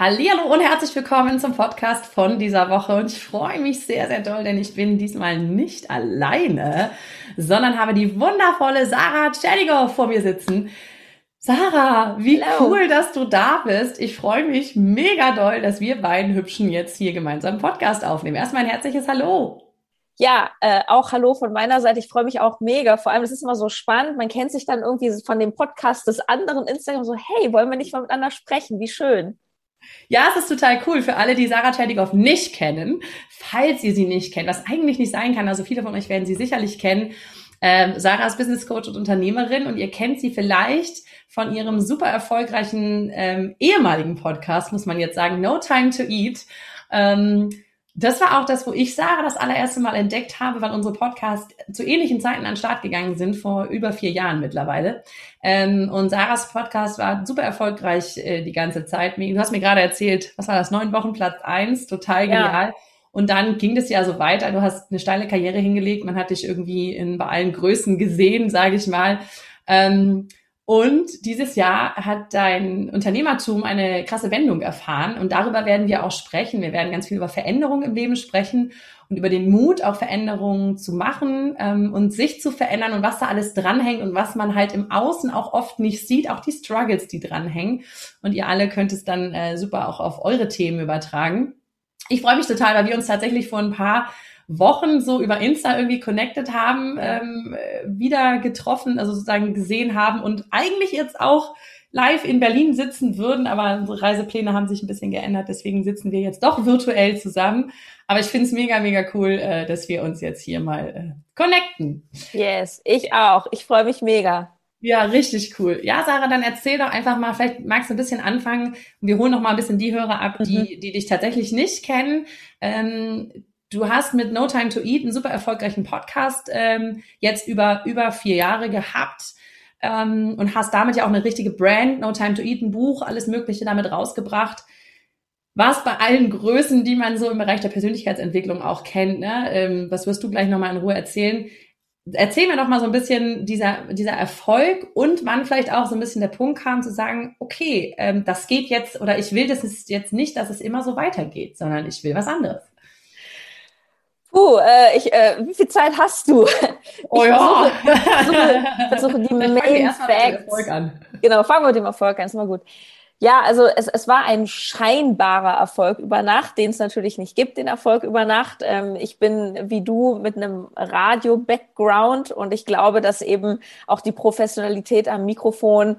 Hallo und herzlich willkommen zum Podcast von dieser Woche und ich freue mich sehr, sehr doll, denn ich bin diesmal nicht alleine, sondern habe die wundervolle Sarah Tschernikow vor mir sitzen. Sarah, wie Hello. cool, dass du da bist. Ich freue mich mega doll, dass wir beiden Hübschen jetzt hier gemeinsam einen Podcast aufnehmen. Erstmal ein herzliches Hallo. Ja, äh, auch Hallo von meiner Seite. Ich freue mich auch mega. Vor allem, es ist immer so spannend. Man kennt sich dann irgendwie von dem Podcast des anderen Instagram so, hey, wollen wir nicht mal miteinander sprechen? Wie schön. Ja, es ist total cool für alle, die Sarah Tscherdikow nicht kennen. Falls ihr sie nicht kennt, was eigentlich nicht sein kann, also viele von euch werden sie sicherlich kennen. Ähm, Sarah ist Business Coach und Unternehmerin und ihr kennt sie vielleicht von ihrem super erfolgreichen ähm, ehemaligen Podcast, muss man jetzt sagen, No Time to Eat. Ähm, das war auch das, wo ich Sarah das allererste Mal entdeckt habe, weil unsere Podcasts zu ähnlichen Zeiten an den Start gegangen sind, vor über vier Jahren mittlerweile. Ähm, und Sarahs Podcast war super erfolgreich äh, die ganze Zeit. Du hast mir gerade erzählt, was war das, neun Wochen Platz eins, total genial. Ja. Und dann ging das ja so weiter. Du hast eine steile Karriere hingelegt. Man hat dich irgendwie in, bei allen Größen gesehen, sage ich mal. Ähm, und dieses Jahr hat dein Unternehmertum eine krasse Wendung erfahren. Und darüber werden wir auch sprechen. Wir werden ganz viel über Veränderungen im Leben sprechen und über den Mut, auch Veränderungen zu machen ähm, und sich zu verändern und was da alles dranhängt und was man halt im Außen auch oft nicht sieht, auch die Struggles, die dranhängen. Und ihr alle könnt es dann äh, super auch auf eure Themen übertragen. Ich freue mich total, weil wir uns tatsächlich vor ein paar Wochen so über Insta irgendwie connected haben, ähm, wieder getroffen, also sozusagen gesehen haben und eigentlich jetzt auch live in Berlin sitzen würden, aber unsere Reisepläne haben sich ein bisschen geändert, deswegen sitzen wir jetzt doch virtuell zusammen. Aber ich finde es mega, mega cool, äh, dass wir uns jetzt hier mal äh, connecten. Yes, ich auch. Ich freue mich mega. Ja, richtig cool. Ja, Sarah, dann erzähl doch einfach mal, vielleicht magst du ein bisschen anfangen. Wir holen noch mal ein bisschen die Hörer ab, die, mhm. die dich tatsächlich nicht kennen. Ähm, Du hast mit No Time to Eat einen super erfolgreichen Podcast ähm, jetzt über über vier Jahre gehabt ähm, und hast damit ja auch eine richtige Brand, No Time to Eat, ein Buch, alles Mögliche damit rausgebracht. Was bei allen Größen, die man so im Bereich der Persönlichkeitsentwicklung auch kennt, ne? ähm, was wirst du gleich nochmal in Ruhe erzählen? Erzähl mir doch mal so ein bisschen dieser, dieser Erfolg und wann vielleicht auch so ein bisschen der Punkt kam zu sagen, okay, ähm, das geht jetzt oder ich will das jetzt nicht, dass es immer so weitergeht, sondern ich will was anderes. Puh, äh, ich, äh, wie viel Zeit hast du? Oh ich ja. Versuche, versuche, die Main Facts. Genau, fangen wir mit dem Erfolg an, ist mal gut. Ja, also es, es war ein scheinbarer Erfolg über Nacht, den es natürlich nicht gibt, den Erfolg über Nacht. Ähm, ich bin wie du mit einem Radio-Background und ich glaube, dass eben auch die Professionalität am Mikrofon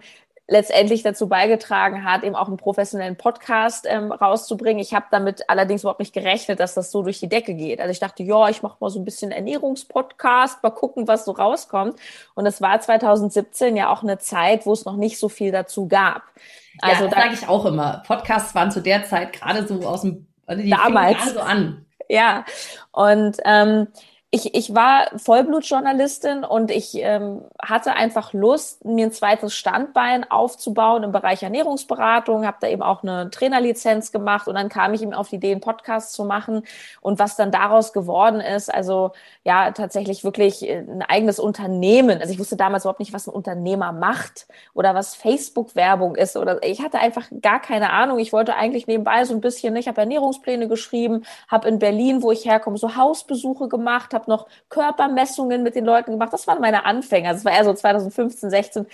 letztendlich dazu beigetragen hat, eben auch einen professionellen Podcast ähm, rauszubringen. Ich habe damit allerdings überhaupt nicht gerechnet, dass das so durch die Decke geht. Also ich dachte, ja, ich mache mal so ein bisschen Ernährungspodcast, mal gucken, was so rauskommt. Und es war 2017 ja auch eine Zeit, wo es noch nicht so viel dazu gab. Also ja, das sage ich auch immer. Podcasts waren zu der Zeit gerade so aus dem, also die damals so an. Ja, und ähm, ich, ich war Vollblutjournalistin und ich ähm, hatte einfach Lust, mir ein zweites Standbein aufzubauen im Bereich Ernährungsberatung, habe da eben auch eine Trainerlizenz gemacht und dann kam ich eben auf die Idee, einen Podcast zu machen und was dann daraus geworden ist, also ja, tatsächlich wirklich äh, ein eigenes Unternehmen. Also ich wusste damals überhaupt nicht, was ein Unternehmer macht oder was Facebook-Werbung ist oder ich hatte einfach gar keine Ahnung. Ich wollte eigentlich nebenbei so ein bisschen, ich habe Ernährungspläne geschrieben, habe in Berlin, wo ich herkomme, so Hausbesuche gemacht, habe noch Körpermessungen mit den Leuten gemacht. Das waren meine Anfänge. Das war eher so 2015, 16.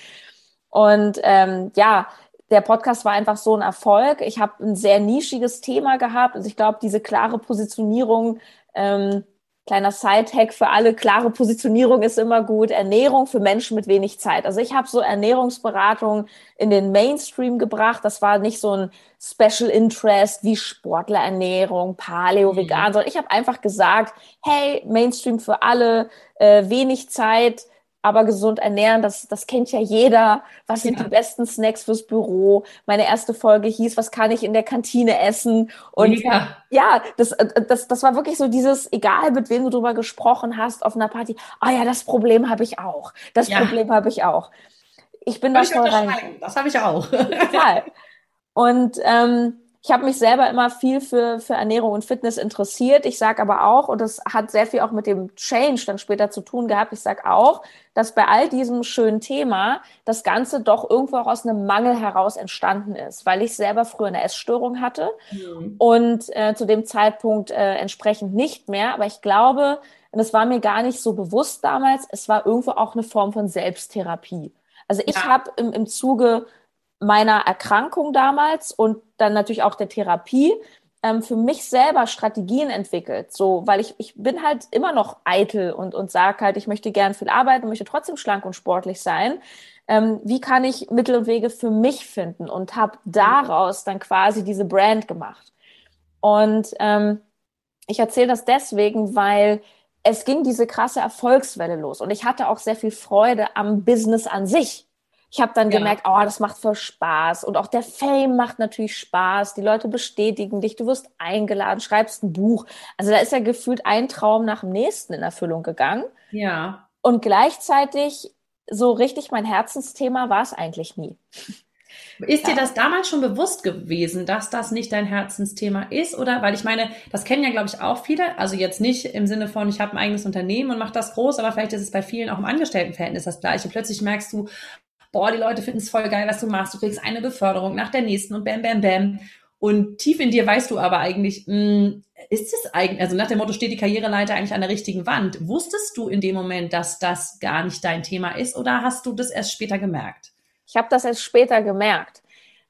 Und ähm, ja, der Podcast war einfach so ein Erfolg. Ich habe ein sehr nischiges Thema gehabt. Also ich glaube, diese klare Positionierung ähm, Kleiner Side-Hack für alle, klare Positionierung ist immer gut. Ernährung für Menschen mit wenig Zeit. Also ich habe so Ernährungsberatung in den Mainstream gebracht. Das war nicht so ein Special Interest wie Sportlerernährung, Paleo, mhm. Vegan, sondern ich habe einfach gesagt, hey, Mainstream für alle, äh, wenig Zeit, aber gesund ernähren, das, das kennt ja jeder. Was sind ja. die besten Snacks fürs Büro? Meine erste Folge hieß, was kann ich in der Kantine essen? Und ja, ja das, das, das war wirklich so dieses, egal mit wem du drüber gesprochen hast auf einer Party, ah ja, das Problem habe ich auch. Das ja. Problem habe ich auch. Ich bin da voll rein. Das habe ich auch. Total. Und ähm, ich habe mich selber immer viel für, für Ernährung und Fitness interessiert. Ich sage aber auch, und das hat sehr viel auch mit dem Change dann später zu tun gehabt, ich sage auch, dass bei all diesem schönen Thema das Ganze doch irgendwo auch aus einem Mangel heraus entstanden ist, weil ich selber früher eine Essstörung hatte mhm. und äh, zu dem Zeitpunkt äh, entsprechend nicht mehr. Aber ich glaube, und es war mir gar nicht so bewusst damals, es war irgendwo auch eine Form von Selbsttherapie. Also ich ja. habe im, im Zuge meiner Erkrankung damals und dann natürlich auch der Therapie ähm, für mich selber Strategien entwickelt. So, weil ich, ich bin halt immer noch eitel und, und sage halt, ich möchte gern viel arbeiten, möchte trotzdem schlank und sportlich sein. Ähm, wie kann ich Mittel und Wege für mich finden und habe daraus dann quasi diese Brand gemacht. Und ähm, ich erzähle das deswegen, weil es ging diese krasse Erfolgswelle los und ich hatte auch sehr viel Freude am Business an sich. Ich habe dann ja. gemerkt, oh, das macht voll Spaß. Und auch der Fame macht natürlich Spaß. Die Leute bestätigen dich, du wirst eingeladen, schreibst ein Buch. Also da ist ja gefühlt ein Traum nach dem nächsten in Erfüllung gegangen. Ja. Und gleichzeitig so richtig mein Herzensthema war es eigentlich nie. Ist dir das damals schon bewusst gewesen, dass das nicht dein Herzensthema ist? Oder weil ich meine, das kennen ja, glaube ich, auch viele. Also jetzt nicht im Sinne von, ich habe ein eigenes Unternehmen und mache das groß, aber vielleicht ist es bei vielen auch im Angestelltenverhältnis das gleiche. Plötzlich merkst du, boah, die Leute finden es voll geil, was du machst. Du kriegst eine Beförderung nach der nächsten und bam, bam, bam. Und tief in dir weißt du aber eigentlich, mh, hm, ist es eigentlich, also nach dem Motto steht die Karriereleiter eigentlich an der richtigen Wand. Wusstest du in dem Moment, dass das gar nicht dein Thema ist oder hast du das erst später gemerkt? Ich habe das erst später gemerkt,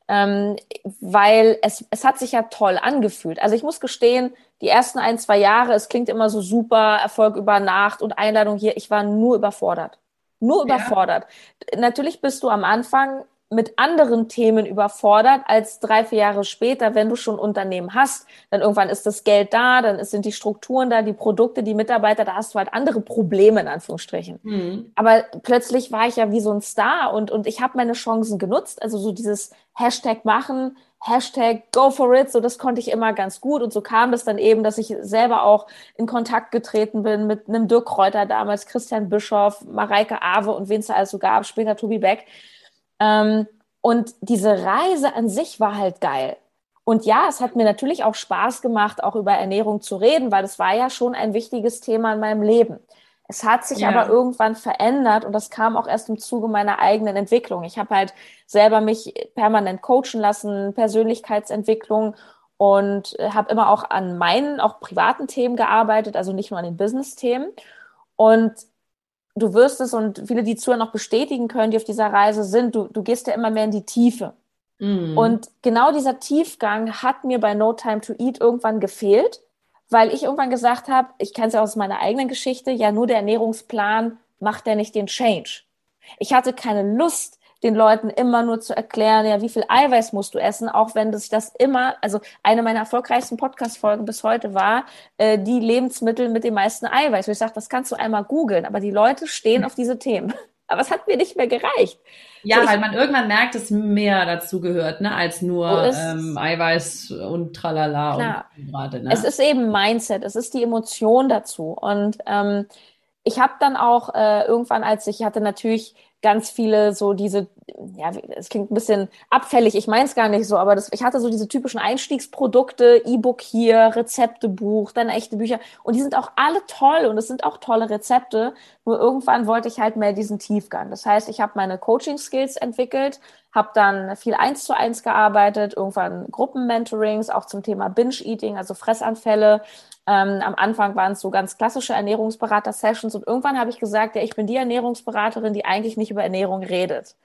ähm, weil es, es hat sich ja toll angefühlt. Also ich muss gestehen, die ersten ein, zwei Jahre, es klingt immer so super, Erfolg über Nacht und Einladung hier, ich war nur überfordert nur überfordert. Ja. Natürlich bist du am Anfang mit anderen Themen überfordert als drei, vier Jahre später, wenn du schon Unternehmen hast. Dann irgendwann ist das Geld da, dann sind die Strukturen da, die Produkte, die Mitarbeiter, da hast du halt andere Probleme in Anführungsstrichen. Mhm. Aber plötzlich war ich ja wie so ein Star und, und ich habe meine Chancen genutzt. Also so dieses Hashtag machen, Hashtag go for it, so das konnte ich immer ganz gut. Und so kam das dann eben, dass ich selber auch in Kontakt getreten bin mit einem Dirk Kräuter damals, Christian Bischoff, Mareike Awe und wen es da also gab, später Tobi Beck. Ähm, und diese Reise an sich war halt geil. Und ja, es hat mir natürlich auch Spaß gemacht, auch über Ernährung zu reden, weil das war ja schon ein wichtiges Thema in meinem Leben. Es hat sich ja. aber irgendwann verändert und das kam auch erst im Zuge meiner eigenen Entwicklung. Ich habe halt selber mich permanent coachen lassen, Persönlichkeitsentwicklung und äh, habe immer auch an meinen, auch privaten Themen gearbeitet, also nicht nur an den Business-Themen. Und du wirst es und viele, die zuhören, noch bestätigen können, die auf dieser Reise sind, du, du gehst ja immer mehr in die Tiefe. Mm. Und genau dieser Tiefgang hat mir bei No Time to Eat irgendwann gefehlt weil ich irgendwann gesagt habe, ich kenne es ja aus meiner eigenen Geschichte, ja nur der Ernährungsplan macht ja nicht den Change. Ich hatte keine Lust, den Leuten immer nur zu erklären, ja, wie viel Eiweiß musst du essen, auch wenn sich das immer, also eine meiner erfolgreichsten Podcast-Folgen bis heute war, äh, die Lebensmittel mit dem meisten Eiweiß. Wo ich sage, das kannst du einmal googeln, aber die Leute stehen auf diese Themen. Aber es hat mir nicht mehr gereicht. Ja, so, weil man irgendwann merkt, dass mehr dazu gehört, ne, als nur ähm, Eiweiß und tralala klar. und gerade. Ne? Es ist eben Mindset, es ist die Emotion dazu. Und ähm, ich habe dann auch äh, irgendwann, als ich hatte natürlich ganz viele so diese, ja, es klingt ein bisschen abfällig, ich meine es gar nicht so, aber das, ich hatte so diese typischen Einstiegsprodukte, E-Book hier, Rezeptebuch, dann echte Bücher und die sind auch alle toll und es sind auch tolle Rezepte, nur irgendwann wollte ich halt mehr diesen Tiefgang. Das heißt, ich habe meine Coaching-Skills entwickelt, habe dann viel eins zu eins gearbeitet, irgendwann Gruppenmentorings, auch zum Thema Binge-Eating, also Fressanfälle, ähm, am Anfang waren es so ganz klassische Ernährungsberater-Sessions und irgendwann habe ich gesagt, ja, ich bin die Ernährungsberaterin, die eigentlich nicht über Ernährung redet.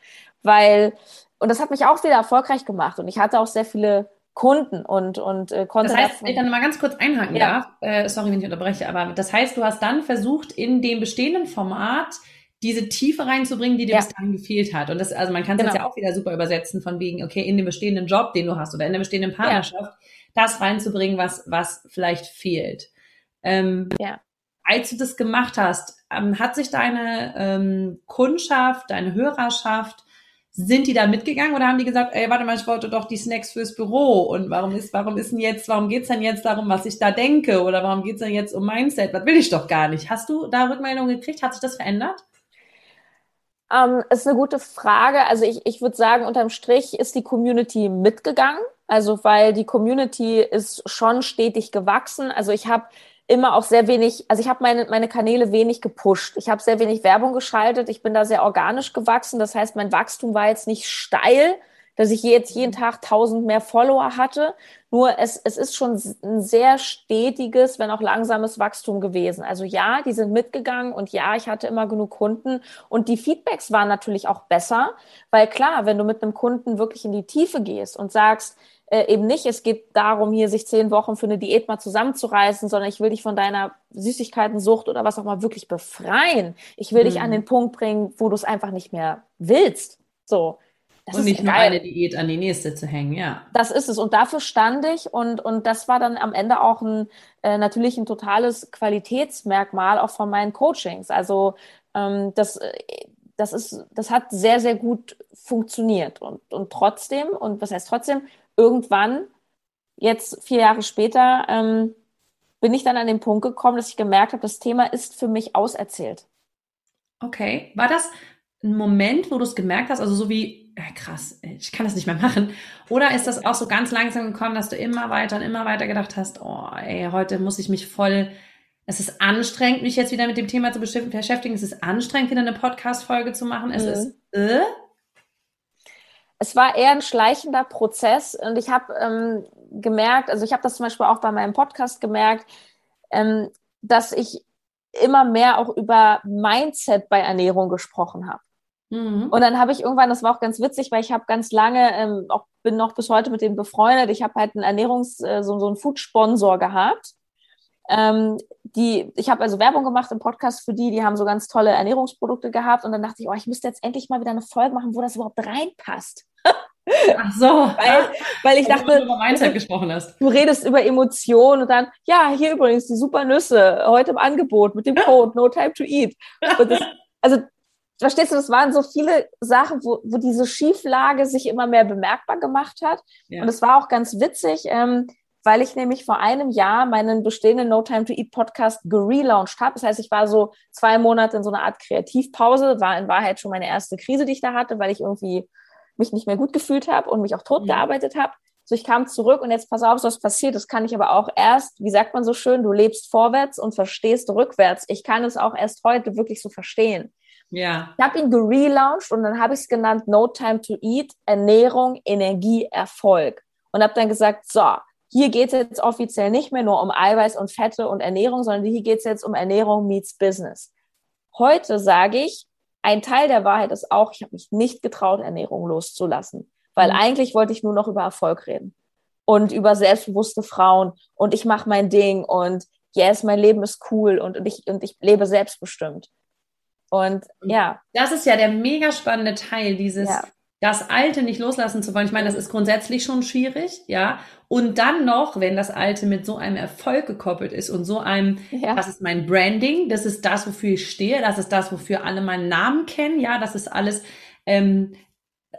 Weil, und das hat mich auch wieder erfolgreich gemacht und ich hatte auch sehr viele Kunden und, und äh, konnte. Das heißt, wenn ich dann mal ganz kurz einhaken ja. darf, äh, sorry, wenn ich unterbreche, aber das heißt, du hast dann versucht, in dem bestehenden Format diese Tiefe reinzubringen, die dir ja. bis dahin gefehlt hat. Und das, also man kann es genau. jetzt ja auch wieder super übersetzen von wegen, okay, in dem bestehenden Job, den du hast oder in der bestehenden Partnerschaft, das reinzubringen, was, was vielleicht fehlt. Ähm, ja. als du das gemacht hast, ähm, hat sich deine ähm, Kundschaft, deine Hörerschaft, sind die da mitgegangen oder haben die gesagt, ey, warte mal, ich wollte doch die Snacks fürs Büro und warum ist, warum ist denn jetzt, warum geht's denn jetzt darum, was ich da denke oder warum geht's denn jetzt um Mindset? Was will ich doch gar nicht? Hast du da Rückmeldungen gekriegt? Hat sich das verändert? Ähm, ist eine gute Frage. Also ich, ich würde sagen, unterm Strich ist die Community mitgegangen. Also weil die Community ist schon stetig gewachsen. Also ich habe immer auch sehr wenig, also ich habe meine, meine Kanäle wenig gepusht. Ich habe sehr wenig Werbung geschaltet. Ich bin da sehr organisch gewachsen. Das heißt, mein Wachstum war jetzt nicht steil, dass ich jetzt jeden Tag tausend mehr Follower hatte. Nur es, es ist schon ein sehr stetiges, wenn auch langsames Wachstum gewesen. Also ja, die sind mitgegangen und ja, ich hatte immer genug Kunden und die Feedbacks waren natürlich auch besser, weil klar, wenn du mit einem Kunden wirklich in die Tiefe gehst und sagst, äh, eben nicht, es geht darum, hier sich zehn Wochen für eine Diät mal zusammenzureißen, sondern ich will dich von deiner Süßigkeitensucht oder was auch mal wirklich befreien. Ich will mhm. dich an den Punkt bringen, wo du es einfach nicht mehr willst. So. Das und nicht nur eine Diät an die nächste zu hängen, ja. Das ist es. Und dafür stand ich und, und das war dann am Ende auch ein, äh, natürlich ein totales Qualitätsmerkmal auch von meinen Coachings. Also ähm, das, äh, das ist, das hat sehr, sehr gut funktioniert. Und, und trotzdem, und was heißt trotzdem, irgendwann, jetzt vier Jahre später, ähm, bin ich dann an den Punkt gekommen, dass ich gemerkt habe, das Thema ist für mich auserzählt. Okay. War das ein Moment, wo du es gemerkt hast, also so wie, ja, krass, ich kann das nicht mehr machen? Oder ist das auch so ganz langsam gekommen, dass du immer weiter und immer weiter gedacht hast, oh, ey, heute muss ich mich voll, es ist anstrengend, mich jetzt wieder mit dem Thema zu beschäftigen, es ist anstrengend, wieder eine Podcast-Folge zu machen, es mhm. ist, äh? es war eher ein schleichender Prozess und ich habe ähm, gemerkt, also ich habe das zum Beispiel auch bei meinem Podcast gemerkt, ähm, dass ich immer mehr auch über Mindset bei Ernährung gesprochen habe. Mhm. Und dann habe ich irgendwann, das war auch ganz witzig, weil ich habe ganz lange, ähm, auch bin noch bis heute mit denen befreundet, ich habe halt einen Ernährungs-, äh, so, so einen Food-Sponsor gehabt. Ähm, die, ich habe also Werbung gemacht im Podcast für die, die haben so ganz tolle Ernährungsprodukte gehabt und dann dachte ich, oh, ich müsste jetzt endlich mal wieder eine Folge machen, wo das überhaupt reinpasst. Ach so. Weil, weil ich dachte, du über Mindset gesprochen hast. Du redest über Emotionen und dann, ja, hier übrigens die super Nüsse, heute im Angebot mit dem Code No Time to Eat. Das, also, verstehst du, das waren so viele Sachen, wo, wo diese Schieflage sich immer mehr bemerkbar gemacht hat. Ja. Und es war auch ganz witzig, ähm, weil ich nämlich vor einem Jahr meinen bestehenden No Time to Eat Podcast gelauncht habe. Das heißt, ich war so zwei Monate in so einer Art Kreativpause, war in Wahrheit schon meine erste Krise, die ich da hatte, weil ich irgendwie mich nicht mehr gut gefühlt habe und mich auch tot gearbeitet habe. So, ich kam zurück und jetzt pass auf, was passiert. Das kann ich aber auch erst, wie sagt man so schön, du lebst vorwärts und verstehst rückwärts. Ich kann es auch erst heute wirklich so verstehen. Ja. Ich habe ihn gelauncht und dann habe ich es genannt No Time to Eat, Ernährung, Energie, Erfolg. Und habe dann gesagt, so, hier geht es jetzt offiziell nicht mehr nur um Eiweiß und Fette und Ernährung, sondern hier geht es jetzt um Ernährung meets Business. Heute sage ich, ein Teil der Wahrheit ist auch, ich habe mich nicht getraut, Ernährung loszulassen, weil mhm. eigentlich wollte ich nur noch über Erfolg reden und über selbstbewusste Frauen und ich mache mein Ding und yes, mein Leben ist cool und, und, ich, und ich lebe selbstbestimmt. Und ja. Das ist ja der mega spannende Teil dieses, ja. das Alte nicht loslassen zu wollen. Ich meine, das ist grundsätzlich schon schwierig, ja. Und dann noch, wenn das Alte mit so einem Erfolg gekoppelt ist und so einem, ja. das ist mein Branding, das ist das, wofür ich stehe, das ist das, wofür alle meinen Namen kennen, ja, das ist alles. Ähm,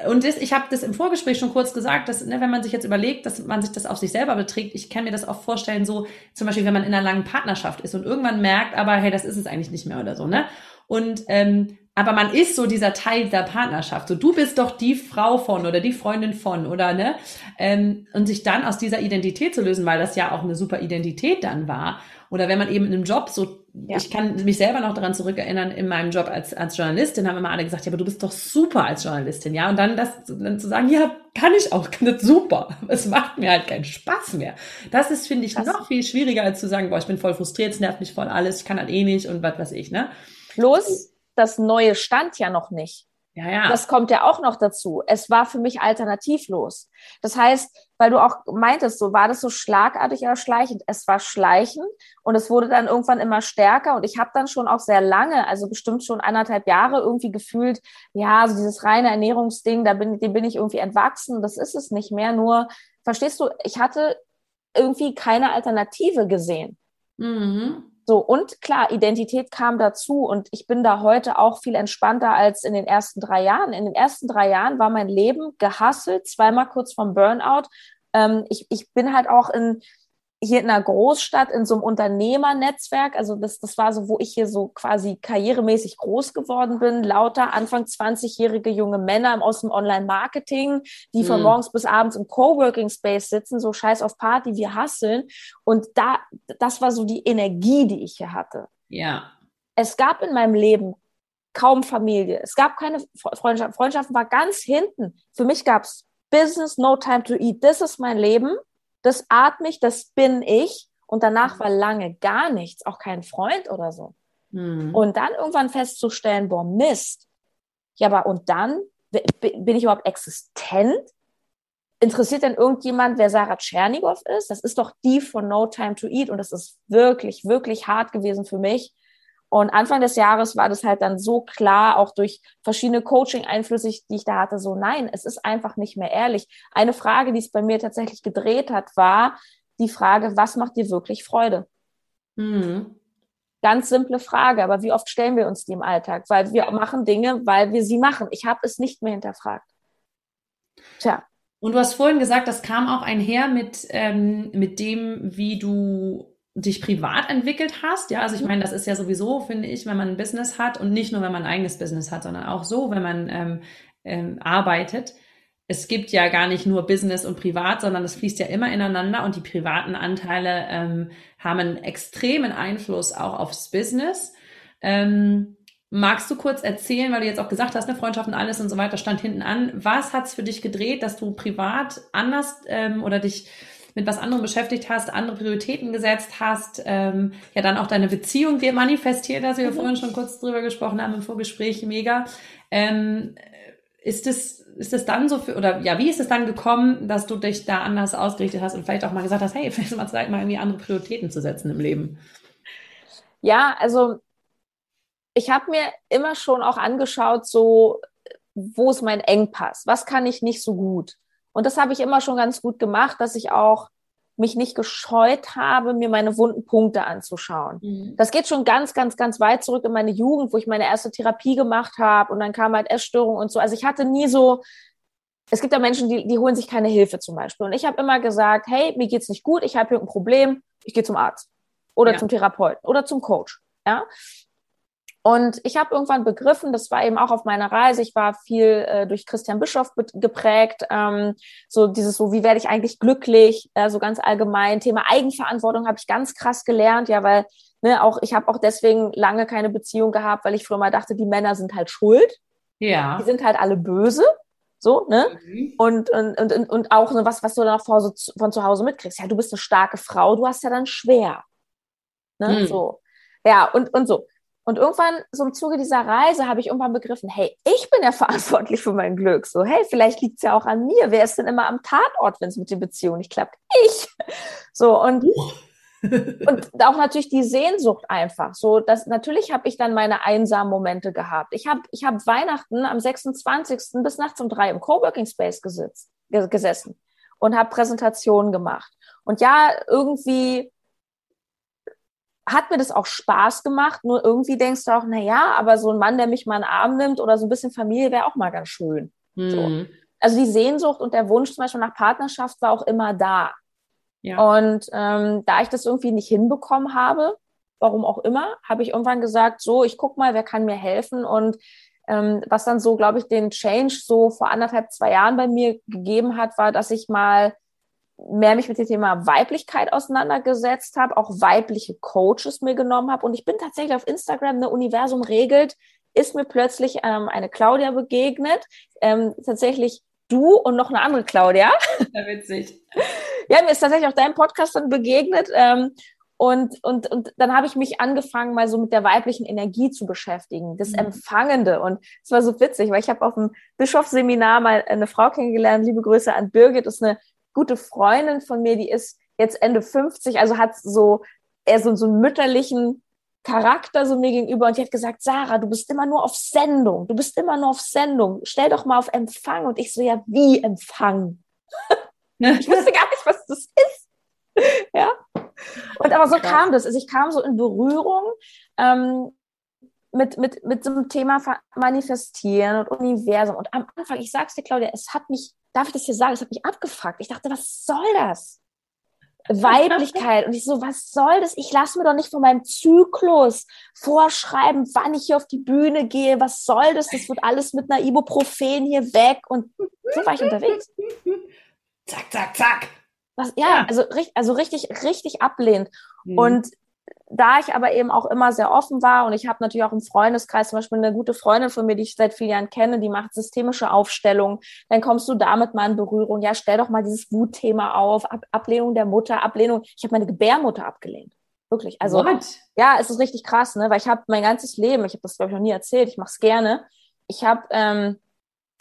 und das, ich habe das im Vorgespräch schon kurz gesagt, dass ne, wenn man sich jetzt überlegt, dass man sich das auf sich selber beträgt, ich kann mir das auch vorstellen, so zum Beispiel, wenn man in einer langen Partnerschaft ist und irgendwann merkt, aber hey, das ist es eigentlich nicht mehr oder so, ne? Und ähm, aber man ist so dieser Teil der Partnerschaft. So, du bist doch die Frau von oder die Freundin von oder ne? Ähm, und sich dann aus dieser Identität zu lösen, weil das ja auch eine super Identität dann war. Oder wenn man eben in einem Job so, ja. ich kann mich selber noch daran zurückerinnern, in meinem Job als, als Journalistin haben immer alle gesagt, ja, aber du bist doch super als Journalistin, ja. Und dann das dann zu sagen, ja, kann ich auch, kann das super. Es macht mir halt keinen Spaß mehr. Das ist, finde ich, Krass. noch viel schwieriger, als zu sagen, boah, ich bin voll frustriert, es nervt mich voll alles, ich kann halt eh nicht und was weiß ich, ne? Plus, das Neue stand ja noch nicht. Ja, ja. Das kommt ja auch noch dazu. Es war für mich alternativlos. Das heißt, weil du auch meintest, so war das so schlagartig oder schleichend. Es war schleichend und es wurde dann irgendwann immer stärker und ich habe dann schon auch sehr lange, also bestimmt schon anderthalb Jahre irgendwie gefühlt, ja, so dieses reine Ernährungsding, da bin, dem bin ich irgendwie entwachsen. Das ist es nicht mehr. Nur, verstehst du, ich hatte irgendwie keine Alternative gesehen. Mhm. So, und klar, Identität kam dazu und ich bin da heute auch viel entspannter als in den ersten drei Jahren. In den ersten drei Jahren war mein Leben gehasselt, zweimal kurz vom Burnout. Ähm, ich, ich bin halt auch in, hier in einer Großstadt in so einem Unternehmernetzwerk, also das, das war so, wo ich hier so quasi karrieremäßig groß geworden bin, lauter Anfang 20-jährige junge Männer aus dem Online-Marketing, die von mhm. morgens bis abends im Coworking Space sitzen, so scheiß auf Party, wir hasseln. Und da, das war so die Energie, die ich hier hatte. Ja. Es gab in meinem Leben kaum Familie. Es gab keine Freundschaft. Freundschaften war ganz hinten. Für mich gab es Business, no time to eat. Das ist mein Leben das atme ich, das bin ich. Und danach war lange gar nichts, auch kein Freund oder so. Mhm. Und dann irgendwann festzustellen, boah, Mist. Ja, aber und dann bin ich überhaupt existent? Interessiert denn irgendjemand, wer Sarah Tschernigow ist? Das ist doch die von No Time to Eat und das ist wirklich, wirklich hart gewesen für mich. Und Anfang des Jahres war das halt dann so klar, auch durch verschiedene Coaching-Einflüsse, die ich da hatte, so nein, es ist einfach nicht mehr ehrlich. Eine Frage, die es bei mir tatsächlich gedreht hat, war die Frage, was macht dir wirklich Freude? Mhm. Ganz simple Frage, aber wie oft stellen wir uns die im Alltag? Weil wir machen Dinge, weil wir sie machen. Ich habe es nicht mehr hinterfragt. Tja. Und du hast vorhin gesagt, das kam auch einher mit, ähm, mit dem, wie du dich privat entwickelt hast. Ja, also ich meine, das ist ja sowieso, finde ich, wenn man ein Business hat und nicht nur, wenn man ein eigenes Business hat, sondern auch so, wenn man ähm, ähm, arbeitet. Es gibt ja gar nicht nur Business und Privat, sondern es fließt ja immer ineinander und die privaten Anteile ähm, haben einen extremen Einfluss auch aufs Business. Ähm, magst du kurz erzählen, weil du jetzt auch gesagt hast, eine Freundschaft und alles und so weiter stand hinten an. Was hat es für dich gedreht, dass du privat anders ähm, oder dich mit was anderem beschäftigt hast, andere Prioritäten gesetzt hast, ähm, ja dann auch deine Beziehung wird manifestiert, dass wir mhm. vorhin schon kurz drüber gesprochen haben im Vorgespräch, mega. Ähm, ist es ist es dann so für, oder ja, wie ist es dann gekommen, dass du dich da anders ausgerichtet hast und vielleicht auch mal gesagt hast, hey, vielleicht mal Zeit, mal irgendwie andere Prioritäten zu setzen im Leben? Ja, also ich habe mir immer schon auch angeschaut, so, wo ist mein Engpass? Was kann ich nicht so gut? Und das habe ich immer schon ganz gut gemacht, dass ich auch mich nicht gescheut habe, mir meine wunden Punkte anzuschauen. Mhm. Das geht schon ganz, ganz, ganz weit zurück in meine Jugend, wo ich meine erste Therapie gemacht habe und dann kam halt Essstörung und so. Also ich hatte nie so, es gibt ja Menschen, die, die holen sich keine Hilfe zum Beispiel. Und ich habe immer gesagt, hey, mir geht's nicht gut, ich habe hier ein Problem, ich gehe zum Arzt oder ja. zum Therapeuten oder zum Coach. Ja, und ich habe irgendwann begriffen, das war eben auch auf meiner Reise, ich war viel äh, durch Christian Bischoff geprägt, ähm, so dieses so, wie werde ich eigentlich glücklich, äh, so ganz allgemein. Thema Eigenverantwortung habe ich ganz krass gelernt, ja, weil ne, auch ich habe auch deswegen lange keine Beziehung gehabt, weil ich früher mal dachte, die Männer sind halt schuld. Ja. Die sind halt alle böse. So, ne? Mhm. Und, und, und, und auch so was, was du dann auch von, von zu Hause mitkriegst. Ja, du bist eine starke Frau, du hast ja dann schwer. Ne? Mhm. So. Ja, und, und so. Und irgendwann, so im Zuge dieser Reise, habe ich irgendwann begriffen, hey, ich bin ja verantwortlich für mein Glück. So, hey, vielleicht liegt es ja auch an mir. Wer ist denn immer am Tatort, wenn es mit den Beziehungen nicht klappt? Ich. So, und, und auch natürlich die Sehnsucht einfach. So, dass natürlich habe ich dann meine einsamen Momente gehabt. Ich habe ich hab Weihnachten am 26. bis nachts um drei im Coworking Space gesitzt, gesessen und habe Präsentationen gemacht. Und ja, irgendwie hat mir das auch Spaß gemacht, nur irgendwie denkst du auch, na ja, aber so ein Mann, der mich mal in den Arm nimmt oder so ein bisschen Familie wäre auch mal ganz schön. Mhm. So. Also die Sehnsucht und der Wunsch zum Beispiel nach Partnerschaft war auch immer da. Ja. Und ähm, da ich das irgendwie nicht hinbekommen habe, warum auch immer, habe ich irgendwann gesagt, so, ich guck mal, wer kann mir helfen und ähm, was dann so, glaube ich, den Change so vor anderthalb, zwei Jahren bei mir gegeben hat, war, dass ich mal mehr mich mit dem Thema Weiblichkeit auseinandergesetzt habe, auch weibliche Coaches mir genommen habe. Und ich bin tatsächlich auf Instagram, eine Universum regelt, ist mir plötzlich ähm, eine Claudia begegnet. Ähm, tatsächlich du und noch eine andere Claudia. Ja, witzig. Ja, mir ist tatsächlich auch dein Podcast dann begegnet. Ähm, und, und, und dann habe ich mich angefangen, mal so mit der weiblichen Energie zu beschäftigen, das mhm. Empfangende. Und es war so witzig, weil ich habe auf dem Bischofsseminar mal eine Frau kennengelernt, liebe Grüße an Birgit, ist eine gute Freundin von mir, die ist jetzt Ende 50, also hat so eher so, so einen mütterlichen Charakter so mir gegenüber und die hat gesagt, Sarah, du bist immer nur auf Sendung, du bist immer nur auf Sendung, stell doch mal auf Empfang und ich so, ja, wie Empfang? ich wusste gar nicht, was das ist. ja. Und aber so Krass. kam das. Also ich kam so in Berührung ähm, mit, mit, mit so einem Thema Manifestieren und Universum. Und am Anfang, ich sag's dir, Claudia, es hat mich, darf ich das hier sagen, es hat mich abgefuckt. Ich dachte, was soll das? Weiblichkeit. Und ich so, was soll das? Ich lasse mir doch nicht von meinem Zyklus vorschreiben, wann ich hier auf die Bühne gehe. Was soll das? Das wird alles mit einer Ibuprofen hier weg. Und so war ich unterwegs. Zack, zack, zack. Was, ja, ja. Also, also richtig, richtig ablehnt. Mhm. Und da ich aber eben auch immer sehr offen war und ich habe natürlich auch im Freundeskreis zum Beispiel eine gute Freundin von mir, die ich seit vielen Jahren kenne, die macht systemische Aufstellungen, dann kommst du damit mal in Berührung. Ja, stell doch mal dieses Wutthema auf, Ab Ablehnung der Mutter, Ablehnung. Ich habe meine Gebärmutter abgelehnt. Wirklich. Also What? ja, es ist richtig krass, ne? Weil ich habe mein ganzes Leben, ich habe das glaube ich noch nie erzählt, ich mache es gerne. Ich habe ähm,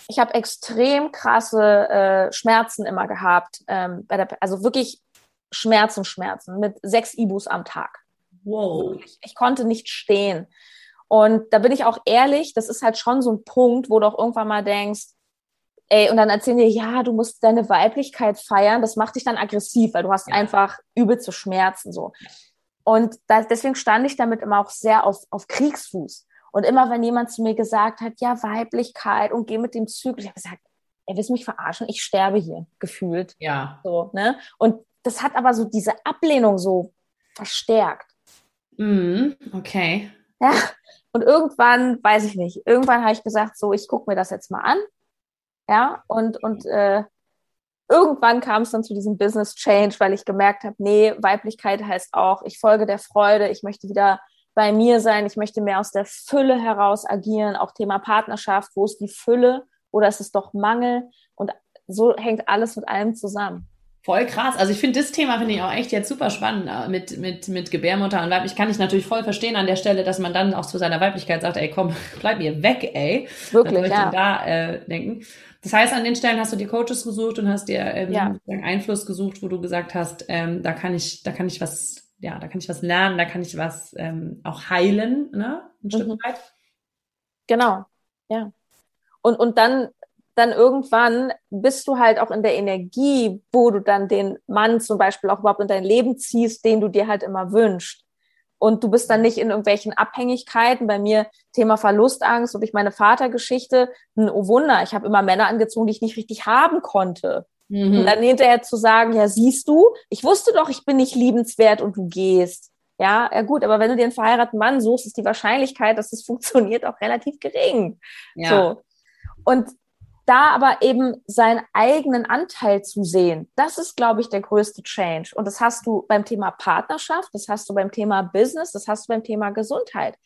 ich habe extrem krasse äh, Schmerzen immer gehabt, ähm, bei der, also wirklich Schmerzen, Schmerzen mit sechs Ibus am Tag. Wow. Ich konnte nicht stehen. Und da bin ich auch ehrlich, das ist halt schon so ein Punkt, wo du auch irgendwann mal denkst, ey, und dann erzählen dir, ja, du musst deine Weiblichkeit feiern, das macht dich dann aggressiv, weil du hast ja. einfach übel zu Schmerzen, so. Und da, deswegen stand ich damit immer auch sehr auf, auf Kriegsfuß. Und immer, wenn jemand zu mir gesagt hat, ja, Weiblichkeit und geh mit dem Zyklus, ich habe gesagt, ey, willst du mich verarschen? Ich sterbe hier, gefühlt. Ja. So, ne? Und das hat aber so diese Ablehnung so verstärkt. Mhm, okay. Ja, und irgendwann, weiß ich nicht, irgendwann habe ich gesagt, so, ich gucke mir das jetzt mal an. Ja, und, und äh, irgendwann kam es dann zu diesem Business Change, weil ich gemerkt habe, nee, Weiblichkeit heißt auch, ich folge der Freude, ich möchte wieder bei mir sein, ich möchte mehr aus der Fülle heraus agieren, auch Thema Partnerschaft, wo ist die Fülle oder ist es doch Mangel? Und so hängt alles mit allem zusammen. Voll krass. Also ich finde das Thema finde ich auch echt jetzt super spannend äh, mit, mit, mit Gebärmutter und Weiblich. Kann ich natürlich voll verstehen an der Stelle, dass man dann auch zu seiner Weiblichkeit sagt, ey, komm, bleib mir weg, ey. Wirklich, ja. da äh, denken. Das heißt, an den Stellen hast du dir Coaches gesucht und hast dir ähm, ja. Einfluss gesucht, wo du gesagt hast, ähm, da kann ich, da kann ich was, ja, da kann ich was lernen, da kann ich was ähm, auch heilen, ne? Ein Stück mhm. weit. Genau, ja. Und, und dann dann irgendwann bist du halt auch in der Energie, wo du dann den Mann zum Beispiel auch überhaupt in dein Leben ziehst, den du dir halt immer wünschst. Und du bist dann nicht in irgendwelchen Abhängigkeiten. Bei mir Thema Verlustangst und durch meine Vatergeschichte, ein oh Wunder, ich habe immer Männer angezogen, die ich nicht richtig haben konnte. Mhm. Und dann hinterher zu sagen, ja, siehst du, ich wusste doch, ich bin nicht liebenswert und du gehst. Ja, ja gut, aber wenn du dir einen verheirateten Mann suchst, ist die Wahrscheinlichkeit, dass es funktioniert, auch relativ gering. Ja. So. Und da aber eben seinen eigenen Anteil zu sehen, das ist, glaube ich, der größte Change. Und das hast du beim Thema Partnerschaft, das hast du beim Thema Business, das hast du beim Thema Gesundheit.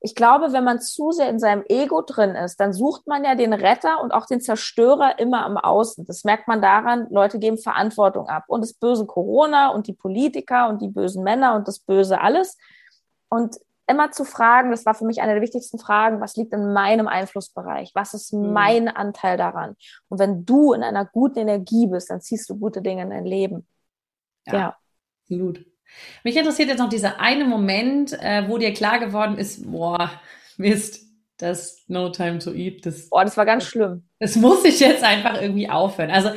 Ich glaube, wenn man zu sehr in seinem Ego drin ist, dann sucht man ja den Retter und auch den Zerstörer immer am Außen. Das merkt man daran, Leute geben Verantwortung ab. Und das böse Corona und die Politiker und die bösen Männer und das böse alles. Und immer zu fragen, das war für mich eine der wichtigsten Fragen, was liegt in meinem Einflussbereich? Was ist mhm. mein Anteil daran? Und wenn du in einer guten Energie bist, dann ziehst du gute Dinge in dein Leben. Ja, ja. absolut. Mich interessiert jetzt noch dieser eine Moment, äh, wo dir klar geworden ist, boah, Mist, das No Time to Eat, das. Boah, das war ganz schlimm. Das muss ich jetzt einfach irgendwie aufhören. Also,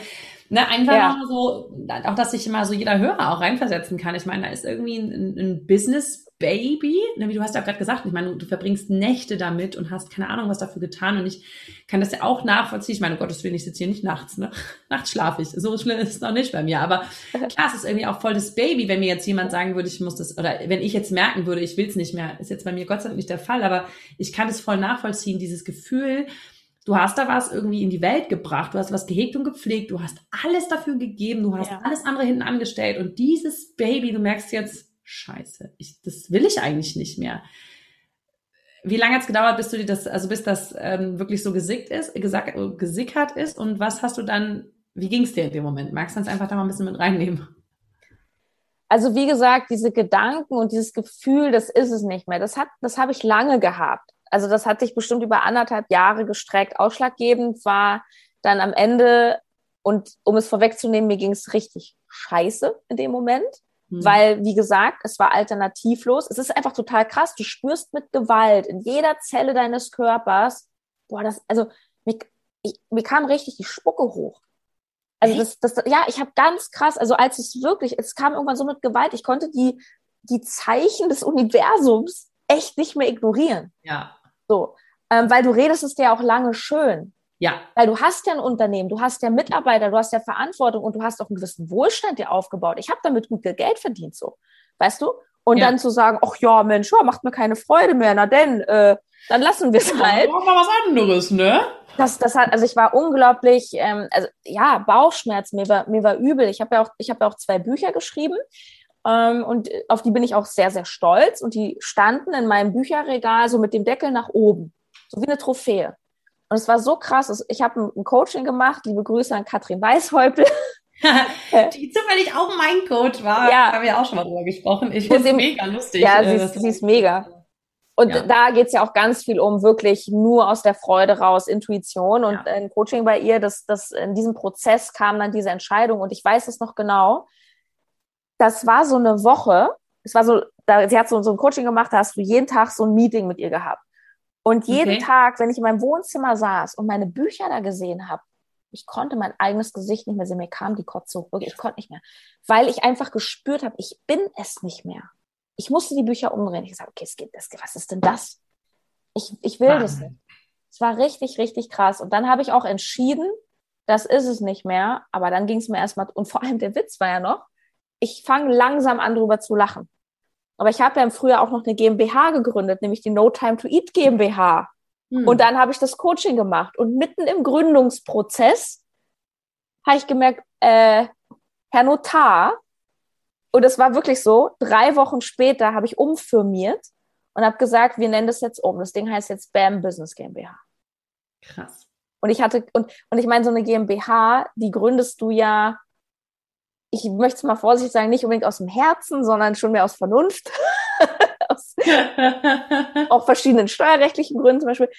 ne, einfach ja. mal so, auch dass sich immer so jeder Hörer auch reinversetzen kann. Ich meine, da ist irgendwie ein, ein Business Baby, ne, wie du hast ja gerade gesagt, ich meine, du, du, verbringst Nächte damit und hast keine Ahnung, was dafür getan und ich kann das ja auch nachvollziehen. Ich meine, um Gottes Willen, ich sitze hier nicht nachts, ne? Nachts schlafe ich. So schlimm ist es noch nicht bei mir, aber klar, es ist irgendwie auch voll das Baby, wenn mir jetzt jemand sagen würde, ich muss das, oder wenn ich jetzt merken würde, ich will es nicht mehr, ist jetzt bei mir Gott sei Dank nicht der Fall, aber ich kann es voll nachvollziehen, dieses Gefühl, du hast da was irgendwie in die Welt gebracht, du hast was gehegt und gepflegt, du hast alles dafür gegeben, du hast ja. alles andere hinten angestellt und dieses Baby, du merkst jetzt, scheiße, ich, das will ich eigentlich nicht mehr. Wie lange hat es gedauert, bis du dir das, also bis das ähm, wirklich so gesickt ist, gesagt, gesickert ist und was hast du dann, wie ging es dir in dem Moment? Magst du uns einfach da mal ein bisschen mit reinnehmen? Also wie gesagt, diese Gedanken und dieses Gefühl, das ist es nicht mehr. Das das habe ich lange gehabt. Also das hat sich bestimmt über anderthalb Jahre gestreckt. Ausschlaggebend war dann am Ende, und um es vorwegzunehmen, mir ging es richtig scheiße in dem Moment. Mhm. Weil, wie gesagt, es war alternativlos. Es ist einfach total krass. Du spürst mit Gewalt in jeder Zelle deines Körpers, boah, das, also, mir, ich, mir kam richtig die Spucke hoch. Also das, das, ja, ich habe ganz krass, also als es wirklich, es kam irgendwann so mit Gewalt, ich konnte die die Zeichen des Universums echt nicht mehr ignorieren. Ja. So, ähm, weil du redest es dir auch lange schön. Ja. Weil du hast ja ein Unternehmen, du hast ja Mitarbeiter, du hast ja Verantwortung und du hast auch einen gewissen Wohlstand dir aufgebaut. Ich habe damit gut Geld verdient, so. Weißt du? Und ja. dann zu sagen, ach ja, Mensch, ja, macht mir keine Freude mehr, na denn, äh, dann lassen wir es halt. Machen wir was anderes, ne? Das, das hat, also ich war unglaublich, ähm, also ja, Bauchschmerz, mir war, mir war übel. Ich habe ja auch, ich habe ja auch zwei Bücher geschrieben ähm, und auf die bin ich auch sehr, sehr stolz. Und die standen in meinem Bücherregal so mit dem Deckel nach oben, so wie eine Trophäe. Und es war so krass. Ich habe ein Coaching gemacht. Liebe Grüße an Katrin Weißhäupl. die zufällig auch mein Coach war. Ja. Haben wir auch schon mal drüber gesprochen. Ich finde es mega lustig. Ja, sie äh, ist, sie ist mega. Und ja. da geht es ja auch ganz viel um wirklich nur aus der Freude raus, Intuition und ja. ein Coaching bei ihr, das, das in diesem Prozess kam dann diese Entscheidung und ich weiß es noch genau. Das war so eine Woche, es war so, da, sie hat so, so ein Coaching gemacht, da hast du jeden Tag so ein Meeting mit ihr gehabt. Und jeden okay. Tag, wenn ich in meinem Wohnzimmer saß und meine Bücher da gesehen habe, ich konnte mein eigenes Gesicht nicht mehr sehen, mir kam die Kotze hoch, wirklich, ich konnte nicht mehr, weil ich einfach gespürt habe, ich bin es nicht mehr. Ich musste die Bücher umdrehen. Ich gesagt, okay, es geht, das, was ist denn das? Ich, ich will Mann. das nicht. Es war richtig, richtig krass. Und dann habe ich auch entschieden, das ist es nicht mehr. Aber dann ging es mir erstmal, und vor allem der Witz war ja noch, ich fange langsam an, drüber zu lachen. Aber ich habe ja im Frühjahr auch noch eine GmbH gegründet, nämlich die No Time to Eat GmbH. Hm. Und dann habe ich das Coaching gemacht. Und mitten im Gründungsprozess habe ich gemerkt, äh, Herr Notar, und es war wirklich so, drei Wochen später habe ich umfirmiert und habe gesagt, wir nennen das jetzt um. Das Ding heißt jetzt BAM Business GmbH. Krass. Und ich hatte, und, und ich meine, so eine GmbH, die gründest du ja ich möchte es mal vorsichtig sagen, nicht unbedingt aus dem Herzen, sondern schon mehr aus Vernunft. aus auch verschiedenen steuerrechtlichen Gründen zum Beispiel.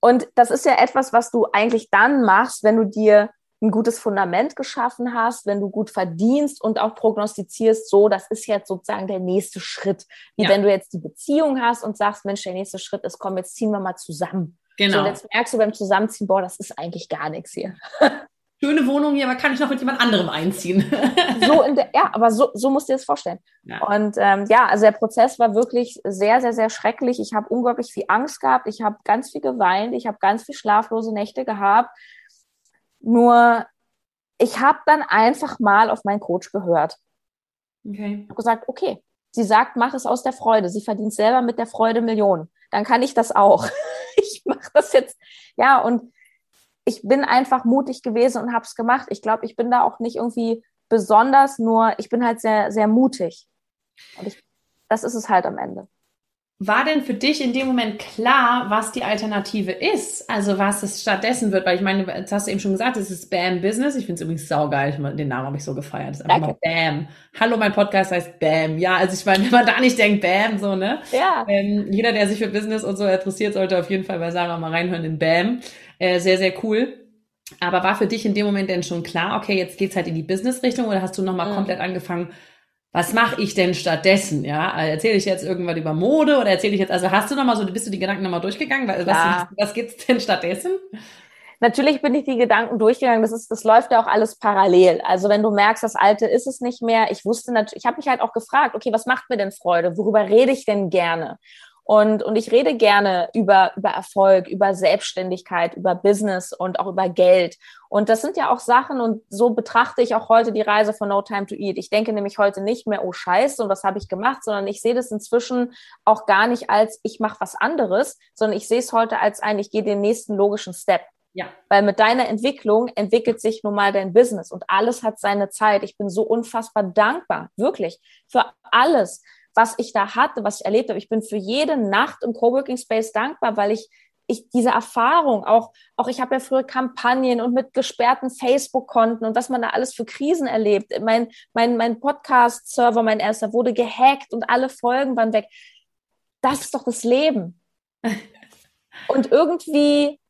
Und das ist ja etwas, was du eigentlich dann machst, wenn du dir ein gutes Fundament geschaffen hast, wenn du gut verdienst und auch prognostizierst, so, das ist jetzt sozusagen der nächste Schritt. Wie ja. wenn du jetzt die Beziehung hast und sagst, Mensch, der nächste Schritt ist, komm, jetzt ziehen wir mal zusammen. Genau. So, und jetzt merkst du beim Zusammenziehen, boah, das ist eigentlich gar nichts hier. schöne Wohnung hier, aber kann ich noch mit jemand anderem einziehen? so in der, ja, aber so, so musst du dir das vorstellen. Ja. Und ähm, ja, also der Prozess war wirklich sehr, sehr, sehr schrecklich. Ich habe unglaublich viel Angst gehabt. Ich habe ganz viel geweint. Ich habe ganz viel schlaflose Nächte gehabt. Nur ich habe dann einfach mal auf meinen Coach gehört. Okay. Ich habe gesagt, okay, sie sagt, mach es aus der Freude. Sie verdient selber mit der Freude Millionen. Dann kann ich das auch. ich mache das jetzt. Ja, und ich bin einfach mutig gewesen und habe es gemacht. Ich glaube, ich bin da auch nicht irgendwie besonders, nur ich bin halt sehr, sehr mutig. Und ich, das ist es halt am Ende. War denn für dich in dem Moment klar, was die Alternative ist? Also was es stattdessen wird? Weil ich meine, jetzt hast du eben schon gesagt, es ist Bam Business. Ich finde es übrigens saugeil. Den Namen habe ich so gefeiert. Das ist einfach mal Bam. Hallo, mein Podcast heißt Bam. Ja, also ich meine, wenn man da nicht denkt, Bam, so, ne? Ja. Ähm, jeder, der sich für Business und so interessiert, sollte auf jeden Fall bei Sarah mal reinhören in Bam. Äh, sehr, sehr cool. Aber war für dich in dem Moment denn schon klar, okay, jetzt geht's halt in die Business-Richtung oder hast du nochmal mhm. komplett angefangen, was mache ich denn stattdessen? Ja, erzähle ich jetzt irgendwas über Mode oder erzähle ich jetzt, also hast du nochmal so, bist du die Gedanken nochmal durchgegangen? Was, was, was gibt's denn stattdessen? Natürlich bin ich die Gedanken durchgegangen. Das ist, das läuft ja auch alles parallel. Also wenn du merkst, das Alte ist es nicht mehr. Ich wusste natürlich, ich habe mich halt auch gefragt, okay, was macht mir denn Freude? Worüber rede ich denn gerne? Und, und ich rede gerne über, über Erfolg, über Selbstständigkeit, über Business und auch über Geld. Und das sind ja auch Sachen, und so betrachte ich auch heute die Reise von No Time to Eat. Ich denke nämlich heute nicht mehr, oh Scheiße, und was habe ich gemacht, sondern ich sehe das inzwischen auch gar nicht als, ich mache was anderes, sondern ich sehe es heute als ein, ich gehe den nächsten logischen Step. Ja. Weil mit deiner Entwicklung entwickelt sich nun mal dein Business und alles hat seine Zeit. Ich bin so unfassbar dankbar, wirklich, für alles was ich da hatte, was ich erlebt habe. Ich bin für jede Nacht im Coworking Space dankbar, weil ich ich diese Erfahrung auch, auch ich habe ja früher Kampagnen und mit gesperrten Facebook-Konten und was man da alles für Krisen erlebt. Mein, mein, mein Podcast-Server, mein erster, wurde gehackt und alle Folgen waren weg. Das ist doch das Leben. Und irgendwie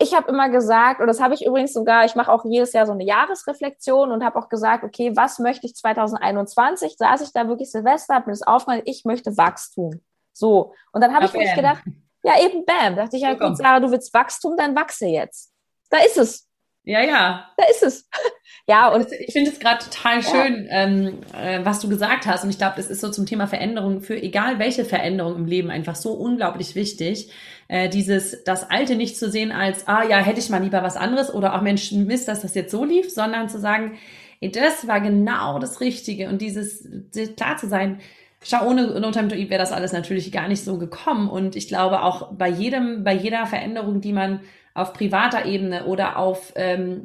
ich habe immer gesagt, und das habe ich übrigens sogar, ich mache auch jedes Jahr so eine Jahresreflexion und habe auch gesagt, okay, was möchte ich 2021? Saß ich da wirklich Silvester, habe mir das aufgefallen, ich möchte Wachstum. So. Und dann habe ich mir gedacht, ja, eben bam. Da dachte ich ja, gut, Sarah, du willst Wachstum, dann wachse jetzt. Da ist es. Ja, ja. Da ist es. Ja, und ich finde es gerade total schön, ja. ähm, äh, was du gesagt hast. Und ich glaube, das ist so zum Thema Veränderung für egal welche Veränderung im Leben einfach so unglaublich wichtig. Äh, dieses, das Alte nicht zu sehen als, ah ja, hätte ich mal lieber was anderes oder auch Mensch, Mist, dass das jetzt so lief, sondern zu sagen, ey, das war genau das Richtige. Und dieses, klar zu sein, Schau, ohne No Time to Eat wäre das alles natürlich gar nicht so gekommen. Und ich glaube auch bei jedem, bei jeder Veränderung, die man auf privater Ebene oder auf ähm,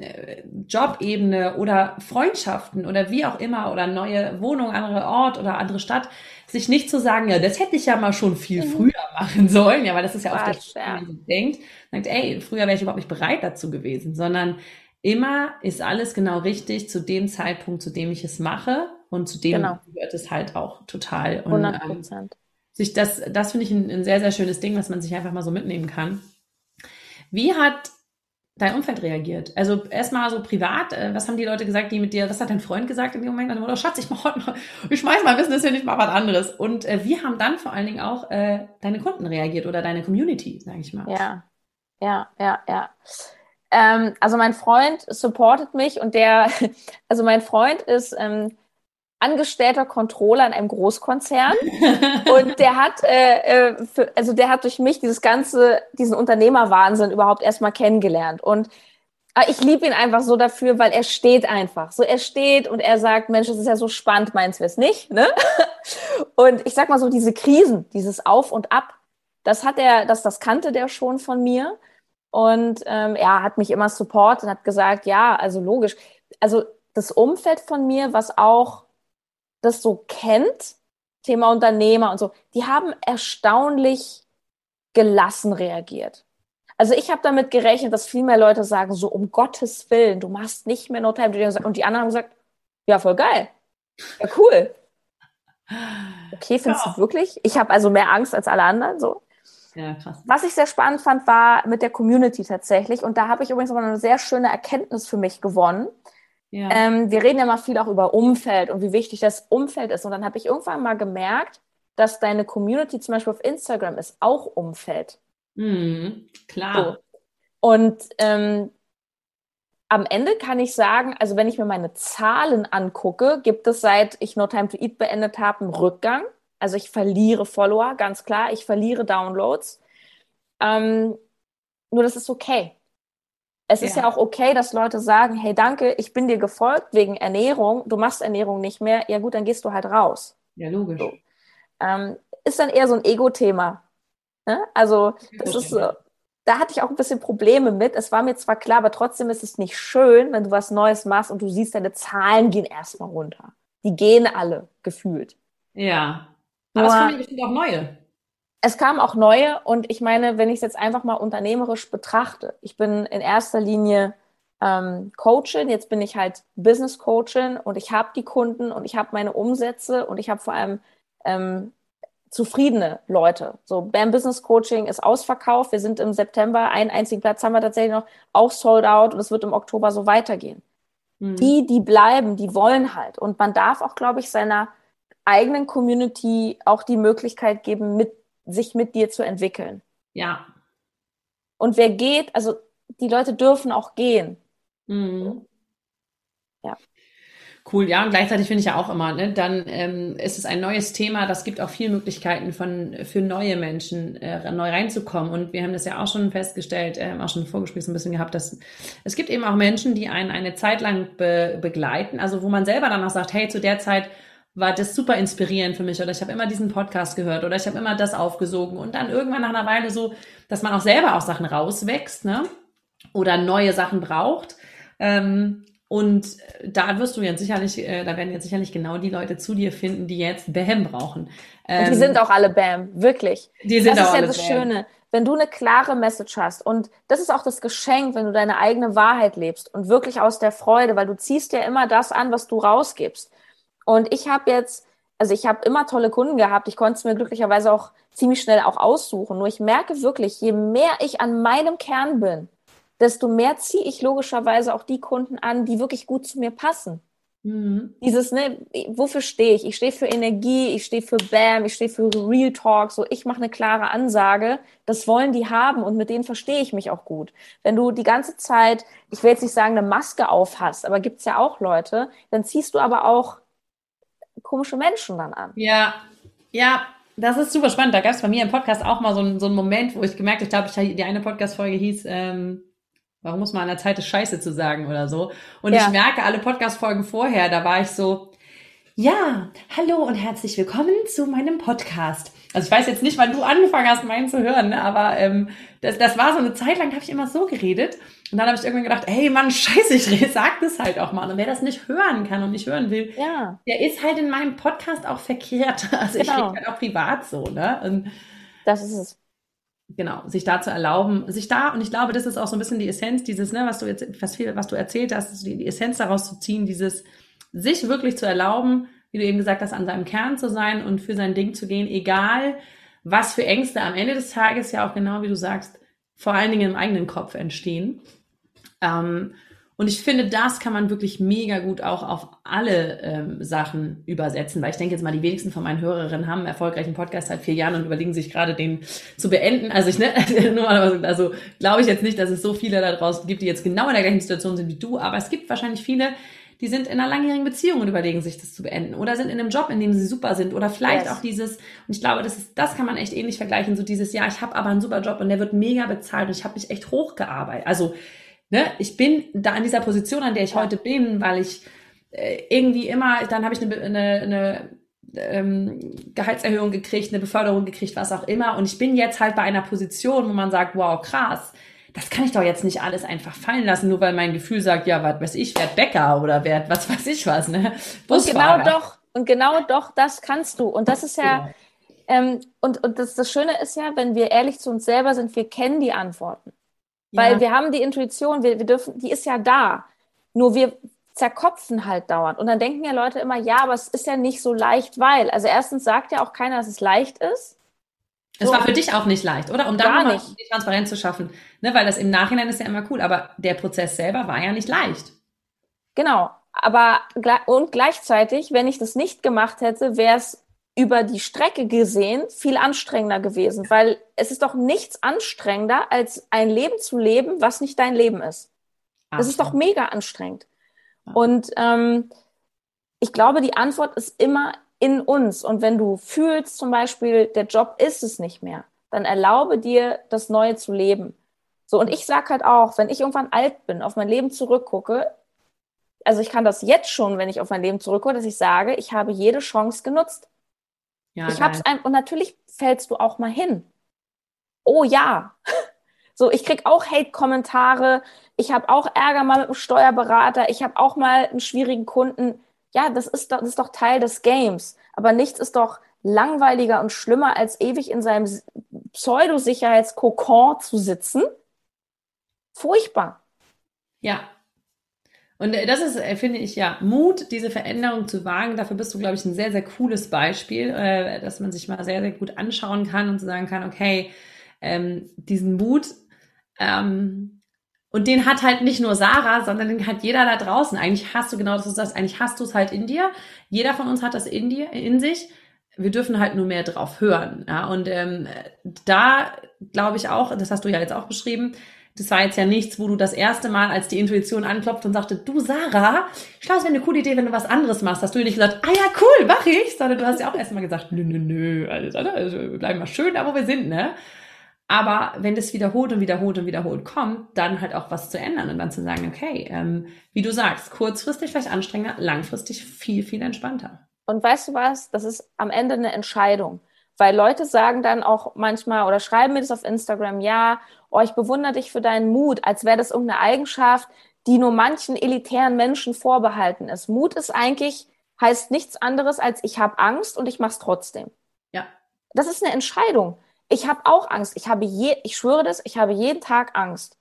Jobebene oder Freundschaften oder wie auch immer oder neue Wohnung, andere Ort oder andere Stadt, sich nicht zu sagen, ja, das hätte ich ja mal schon viel mhm. früher machen sollen, ja, weil das ist ja oft das, ja. man denkt, sagt, ey, früher wäre ich überhaupt nicht bereit dazu gewesen, sondern immer ist alles genau richtig zu dem Zeitpunkt, zu dem ich es mache und zu dem genau. gehört es halt auch total. Und, 100 ähm, Prozent. Ähm, sich das, das finde ich ein, ein sehr, sehr schönes Ding, was man sich einfach mal so mitnehmen kann. Wie hat dein Umfeld reagiert? Also erstmal so privat, äh, was haben die Leute gesagt, die mit dir, was hat dein Freund gesagt in dem Moment? Oder Schatz, ich mach heute noch, ich schmeiß mal Business hin, ich mach was anderes. Und äh, wie haben dann vor allen Dingen auch äh, deine Kunden reagiert oder deine Community, sage ich mal? Ja, ja, ja, ja. Ähm, also mein Freund supportet mich und der, also mein Freund ist ähm, angestellter Controller in einem Großkonzern und der hat, äh, äh, für, also der hat durch mich dieses ganze, diesen Unternehmerwahnsinn überhaupt erstmal kennengelernt und äh, ich liebe ihn einfach so dafür, weil er steht einfach. So, er steht und er sagt, Mensch, das ist ja so spannend, meins wir es nicht, ne? Und ich sag mal so, diese Krisen, dieses Auf und Ab, das hat er, das, das kannte der schon von mir. Und ähm, er hat mich immer supportet und hat gesagt, ja, also logisch. Also das Umfeld von mir, was auch das so kennt, Thema Unternehmer und so, die haben erstaunlich gelassen reagiert. Also ich habe damit gerechnet, dass viel mehr Leute sagen, so um Gottes Willen, du machst nicht mehr No Time to Die. Und die anderen haben gesagt, ja, voll geil. Ja, cool. Okay, findest ja. du wirklich? Ich habe also mehr Angst als alle anderen, so. Ja. Was ich sehr spannend fand, war mit der Community tatsächlich. Und da habe ich übrigens aber eine sehr schöne Erkenntnis für mich gewonnen. Ja. Ähm, wir reden ja mal viel auch über Umfeld und wie wichtig das Umfeld ist. Und dann habe ich irgendwann mal gemerkt, dass deine Community zum Beispiel auf Instagram ist auch Umfeld. Mhm, klar. So. Und ähm, am Ende kann ich sagen, also wenn ich mir meine Zahlen angucke, gibt es seit ich No Time to Eat beendet habe einen Rückgang. Also ich verliere Follower, ganz klar. Ich verliere Downloads. Ähm, nur das ist okay es ja. ist ja auch okay, dass Leute sagen, hey, danke, ich bin dir gefolgt wegen Ernährung, du machst Ernährung nicht mehr, ja gut, dann gehst du halt raus. Ja, logisch. So. Ähm, ist dann eher so ein Ego-Thema. Ne? Also, das ist so, da hatte ich auch ein bisschen Probleme mit. Es war mir zwar klar, aber trotzdem ist es nicht schön, wenn du was Neues machst und du siehst, deine Zahlen gehen erstmal runter. Die gehen alle gefühlt. Ja. Aber Nur, es kommen bestimmt auch neue es kamen auch neue und ich meine, wenn ich es jetzt einfach mal unternehmerisch betrachte, ich bin in erster Linie ähm, Coachin, jetzt bin ich halt Business Coachin und ich habe die Kunden und ich habe meine Umsätze und ich habe vor allem ähm, zufriedene Leute. So, BAM Business Coaching ist ausverkauft. Wir sind im September, einen einzigen Platz haben wir tatsächlich noch, auch sold out und es wird im Oktober so weitergehen. Mhm. Die, die bleiben, die wollen halt. Und man darf auch, glaube ich, seiner eigenen Community auch die Möglichkeit geben, mit sich mit dir zu entwickeln. Ja. Und wer geht, also die Leute dürfen auch gehen. Mhm. Ja. Cool, ja, und gleichzeitig finde ich ja auch immer, ne, dann ähm, ist es ein neues Thema, das gibt auch viele Möglichkeiten von, für neue Menschen äh, neu reinzukommen. Und wir haben das ja auch schon festgestellt, äh, auch schon im Vorgespräch so ein bisschen gehabt, dass es gibt eben auch Menschen, die einen eine Zeit lang be begleiten, also wo man selber dann auch sagt, hey, zu der Zeit war das super inspirierend für mich oder ich habe immer diesen Podcast gehört oder ich habe immer das aufgesogen und dann irgendwann nach einer Weile so, dass man auch selber aus Sachen rauswächst, ne? Oder neue Sachen braucht. Ähm, und da wirst du jetzt sicherlich, äh, da werden jetzt sicherlich genau die Leute zu dir finden, die jetzt Bam brauchen. Ähm, die sind auch alle Bam, wirklich. Die sind das auch ist ja das Bam. Schöne. Wenn du eine klare Message hast und das ist auch das Geschenk, wenn du deine eigene Wahrheit lebst und wirklich aus der Freude, weil du ziehst ja immer das an, was du rausgibst. Und ich habe jetzt, also ich habe immer tolle Kunden gehabt. Ich konnte es mir glücklicherweise auch ziemlich schnell auch aussuchen. Nur ich merke wirklich, je mehr ich an meinem Kern bin, desto mehr ziehe ich logischerweise auch die Kunden an, die wirklich gut zu mir passen. Mhm. Dieses, ne, wofür stehe ich? Ich stehe für Energie, ich stehe für Bam, ich stehe für Real Talk, so ich mache eine klare Ansage, das wollen die haben und mit denen verstehe ich mich auch gut. Wenn du die ganze Zeit, ich will jetzt nicht sagen, eine Maske auf hast, aber gibt's ja auch Leute, dann ziehst du aber auch komische Menschen dann an. Ja, ja, das ist super spannend. Da gab es bei mir im Podcast auch mal so, einen, so einen Moment, wo ich gemerkt habe, die eine Podcast-Folge hieß, ähm, Warum muss man an der Zeit ist Scheiße zu sagen oder so? Und ja. ich merke alle Podcast-Folgen vorher, da war ich so, ja, hallo und herzlich willkommen zu meinem Podcast. Also ich weiß jetzt nicht, wann du angefangen hast, meinen zu hören, ne? aber ähm, das, das war so eine Zeit lang, habe ich immer so geredet. Und dann habe ich irgendwann gedacht, hey Mann, scheiße, ich sag das halt auch mal. Und wer das nicht hören kann und nicht hören will, ja. der ist halt in meinem Podcast auch verkehrt. Also genau. ich rede halt auch privat so, ne? Und das ist es genau, sich da zu erlauben, sich da, und ich glaube, das ist auch so ein bisschen die Essenz dieses, ne, was du jetzt, was viel, was du erzählt hast, die, die Essenz daraus zu ziehen, dieses, sich wirklich zu erlauben, wie du eben gesagt hast, an seinem Kern zu sein und für sein Ding zu gehen, egal was für Ängste am Ende des Tages ja auch genau wie du sagst, vor allen Dingen im eigenen Kopf entstehen. Ähm, und ich finde, das kann man wirklich mega gut auch auf alle ähm, Sachen übersetzen, weil ich denke jetzt mal, die wenigsten von meinen Hörerinnen haben einen erfolgreichen Podcast seit vier Jahren und überlegen sich gerade den zu beenden. Also ich, ne, also glaube ich jetzt nicht, dass es so viele da draußen gibt, die jetzt genau in der gleichen Situation sind wie du, aber es gibt wahrscheinlich viele, die sind in einer langjährigen Beziehung und überlegen sich das zu beenden oder sind in einem Job, in dem sie super sind oder vielleicht yes. auch dieses und ich glaube, das ist das kann man echt ähnlich vergleichen, so dieses ja, ich habe aber einen super Job und der wird mega bezahlt und ich habe mich echt hochgearbeitet. Also ne, ich bin da an dieser Position, an der ich heute bin, weil ich äh, irgendwie immer, dann habe ich eine, eine, eine ähm, Gehaltserhöhung gekriegt, eine Beförderung gekriegt, was auch immer. Und ich bin jetzt halt bei einer Position, wo man sagt, wow, krass, das kann ich doch jetzt nicht alles einfach fallen lassen, nur weil mein Gefühl sagt, ja, was weiß ich, werd Bäcker oder werd was weiß ich was, ne? Und genau doch, und genau doch, das kannst du. Und das ist ja, genau. ähm, und, und das, das Schöne ist ja, wenn wir ehrlich zu uns selber sind, wir kennen die Antworten. Weil ja. wir haben die Intuition, wir, wir dürfen, die ist ja da. Nur wir zerkopfen halt dauernd. Und dann denken ja Leute immer, ja, aber es ist ja nicht so leicht, weil. Also erstens sagt ja auch keiner, dass es leicht ist. Es so. war für dich auch nicht leicht, oder? Um da mal die Transparenz zu schaffen. Ne? Weil das im Nachhinein ist ja immer cool, aber der Prozess selber war ja nicht leicht. Genau. Aber und gleichzeitig, wenn ich das nicht gemacht hätte, wäre es über die Strecke gesehen viel anstrengender gewesen, weil es ist doch nichts anstrengender, als ein Leben zu leben, was nicht dein Leben ist. Das ist doch mega anstrengend. Und ähm, ich glaube, die Antwort ist immer in uns. Und wenn du fühlst zum Beispiel, der Job ist es nicht mehr, dann erlaube dir, das Neue zu leben. So, und ich sag halt auch, wenn ich irgendwann alt bin, auf mein Leben zurückgucke, also ich kann das jetzt schon, wenn ich auf mein Leben zurückgucke, dass ich sage, ich habe jede Chance genutzt. Ja, ich hab's ein, und natürlich fällst du auch mal hin. Oh ja. So, ich krieg auch Hate-Kommentare. Ich habe auch Ärger mal mit dem Steuerberater. Ich habe auch mal einen schwierigen Kunden. Ja, das ist, doch, das ist doch Teil des Games. Aber nichts ist doch langweiliger und schlimmer, als ewig in seinem Pseudosicherheitskokon zu sitzen. Furchtbar. Ja, und äh, das ist, äh, finde ich, ja, Mut, diese Veränderung zu wagen. Dafür bist du, glaube ich, ein sehr, sehr cooles Beispiel, äh, dass man sich mal sehr, sehr gut anschauen kann und zu sagen kann, okay, ähm, diesen Mut, ähm, und den hat halt nicht nur Sarah, sondern den hat jeder da draußen. Eigentlich hast du genau das, ist das. Eigentlich hast du es halt in dir. Jeder von uns hat das in dir, in sich. Wir dürfen halt nur mehr drauf hören. Ja? Und ähm, da glaube ich auch, das hast du ja jetzt auch beschrieben, das war jetzt ja nichts, wo du das erste Mal, als die Intuition anklopft und sagte, du Sarah, ich glaube, es wäre eine coole Idee, wenn du was anderes machst. Hast du nicht gesagt, ah ja, cool, mach ich. Sondern du hast ja auch erst mal gesagt, nö, nö, nö, alles, also wir bleiben mal schön da, wo wir sind, ne? Aber wenn das wiederholt und wiederholt und wiederholt kommt, dann halt auch was zu ändern und dann zu sagen, okay, ähm, wie du sagst, kurzfristig vielleicht anstrengender, langfristig viel, viel entspannter. Und weißt du was? Das ist am Ende eine Entscheidung. Weil Leute sagen dann auch manchmal oder schreiben mir das auf Instagram, ja, oh, ich bewundere dich für deinen Mut, als wäre das irgendeine Eigenschaft, die nur manchen elitären Menschen vorbehalten ist. Mut ist eigentlich, heißt nichts anderes als ich habe Angst und ich mache es trotzdem. Ja. Das ist eine Entscheidung. Ich habe auch Angst. Ich habe je, ich schwöre das, ich habe jeden Tag Angst.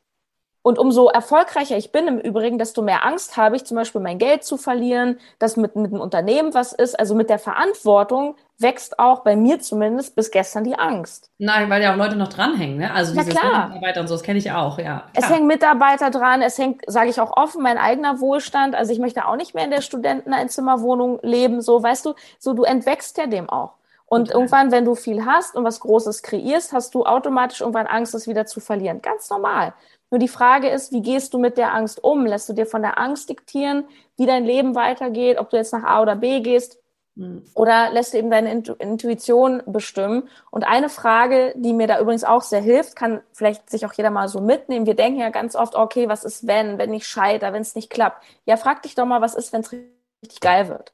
Und umso erfolgreicher ich bin im Übrigen, desto mehr Angst habe ich, zum Beispiel mein Geld zu verlieren, dass mit, mit einem Unternehmen was ist. Also mit der Verantwortung wächst auch bei mir zumindest bis gestern die Angst. Nein, weil ja auch Leute noch dranhängen, ne? Also diese Mitarbeiter und so, das kenne ich auch, ja. Klar. Es hängen Mitarbeiter dran, es hängt, sage ich auch offen, mein eigener Wohlstand. Also ich möchte auch nicht mehr in der Studenteneinzimmerwohnung leben, so weißt du, so du entwächst ja dem auch. Und okay. irgendwann, wenn du viel hast und was Großes kreierst, hast du automatisch irgendwann Angst, es wieder zu verlieren. Ganz normal. Nur die Frage ist, wie gehst du mit der Angst um? Lässt du dir von der Angst diktieren, wie dein Leben weitergeht, ob du jetzt nach A oder B gehst? Hm. Oder lässt du eben deine Intuition bestimmen? Und eine Frage, die mir da übrigens auch sehr hilft, kann vielleicht sich auch jeder mal so mitnehmen. Wir denken ja ganz oft, okay, was ist wenn, wenn ich scheitere, wenn es nicht klappt? Ja, frag dich doch mal, was ist, wenn es richtig geil wird?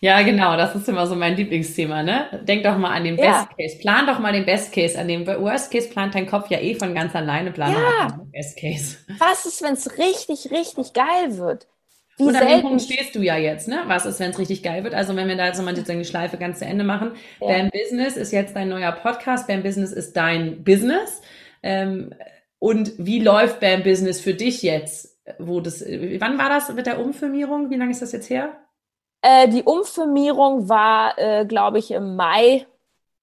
Ja, genau, das ist immer so mein Lieblingsthema, ne? Denk doch mal an den ja. Best Case. Plan doch mal den Best Case. An dem Worst Case plant dein Kopf ja eh von ganz alleine. Plan ja. doch mal den Best Case. Was ist, wenn es richtig, richtig geil wird? Wie und an selten. dem Punkt stehst du ja jetzt, ne? Was ist, wenn es richtig geil wird? Also wenn wir da jetzt nochmal sozusagen die Schleife ganz zu Ende machen. Ja. Bam Business ist jetzt dein neuer Podcast. Bam Business ist dein Business. Ähm, und wie läuft Bam Business für dich jetzt? Wo das, wann war das mit der Umfirmierung? Wie lange ist das jetzt her? Äh, die Umfirmierung war, äh, glaube ich, im Mai.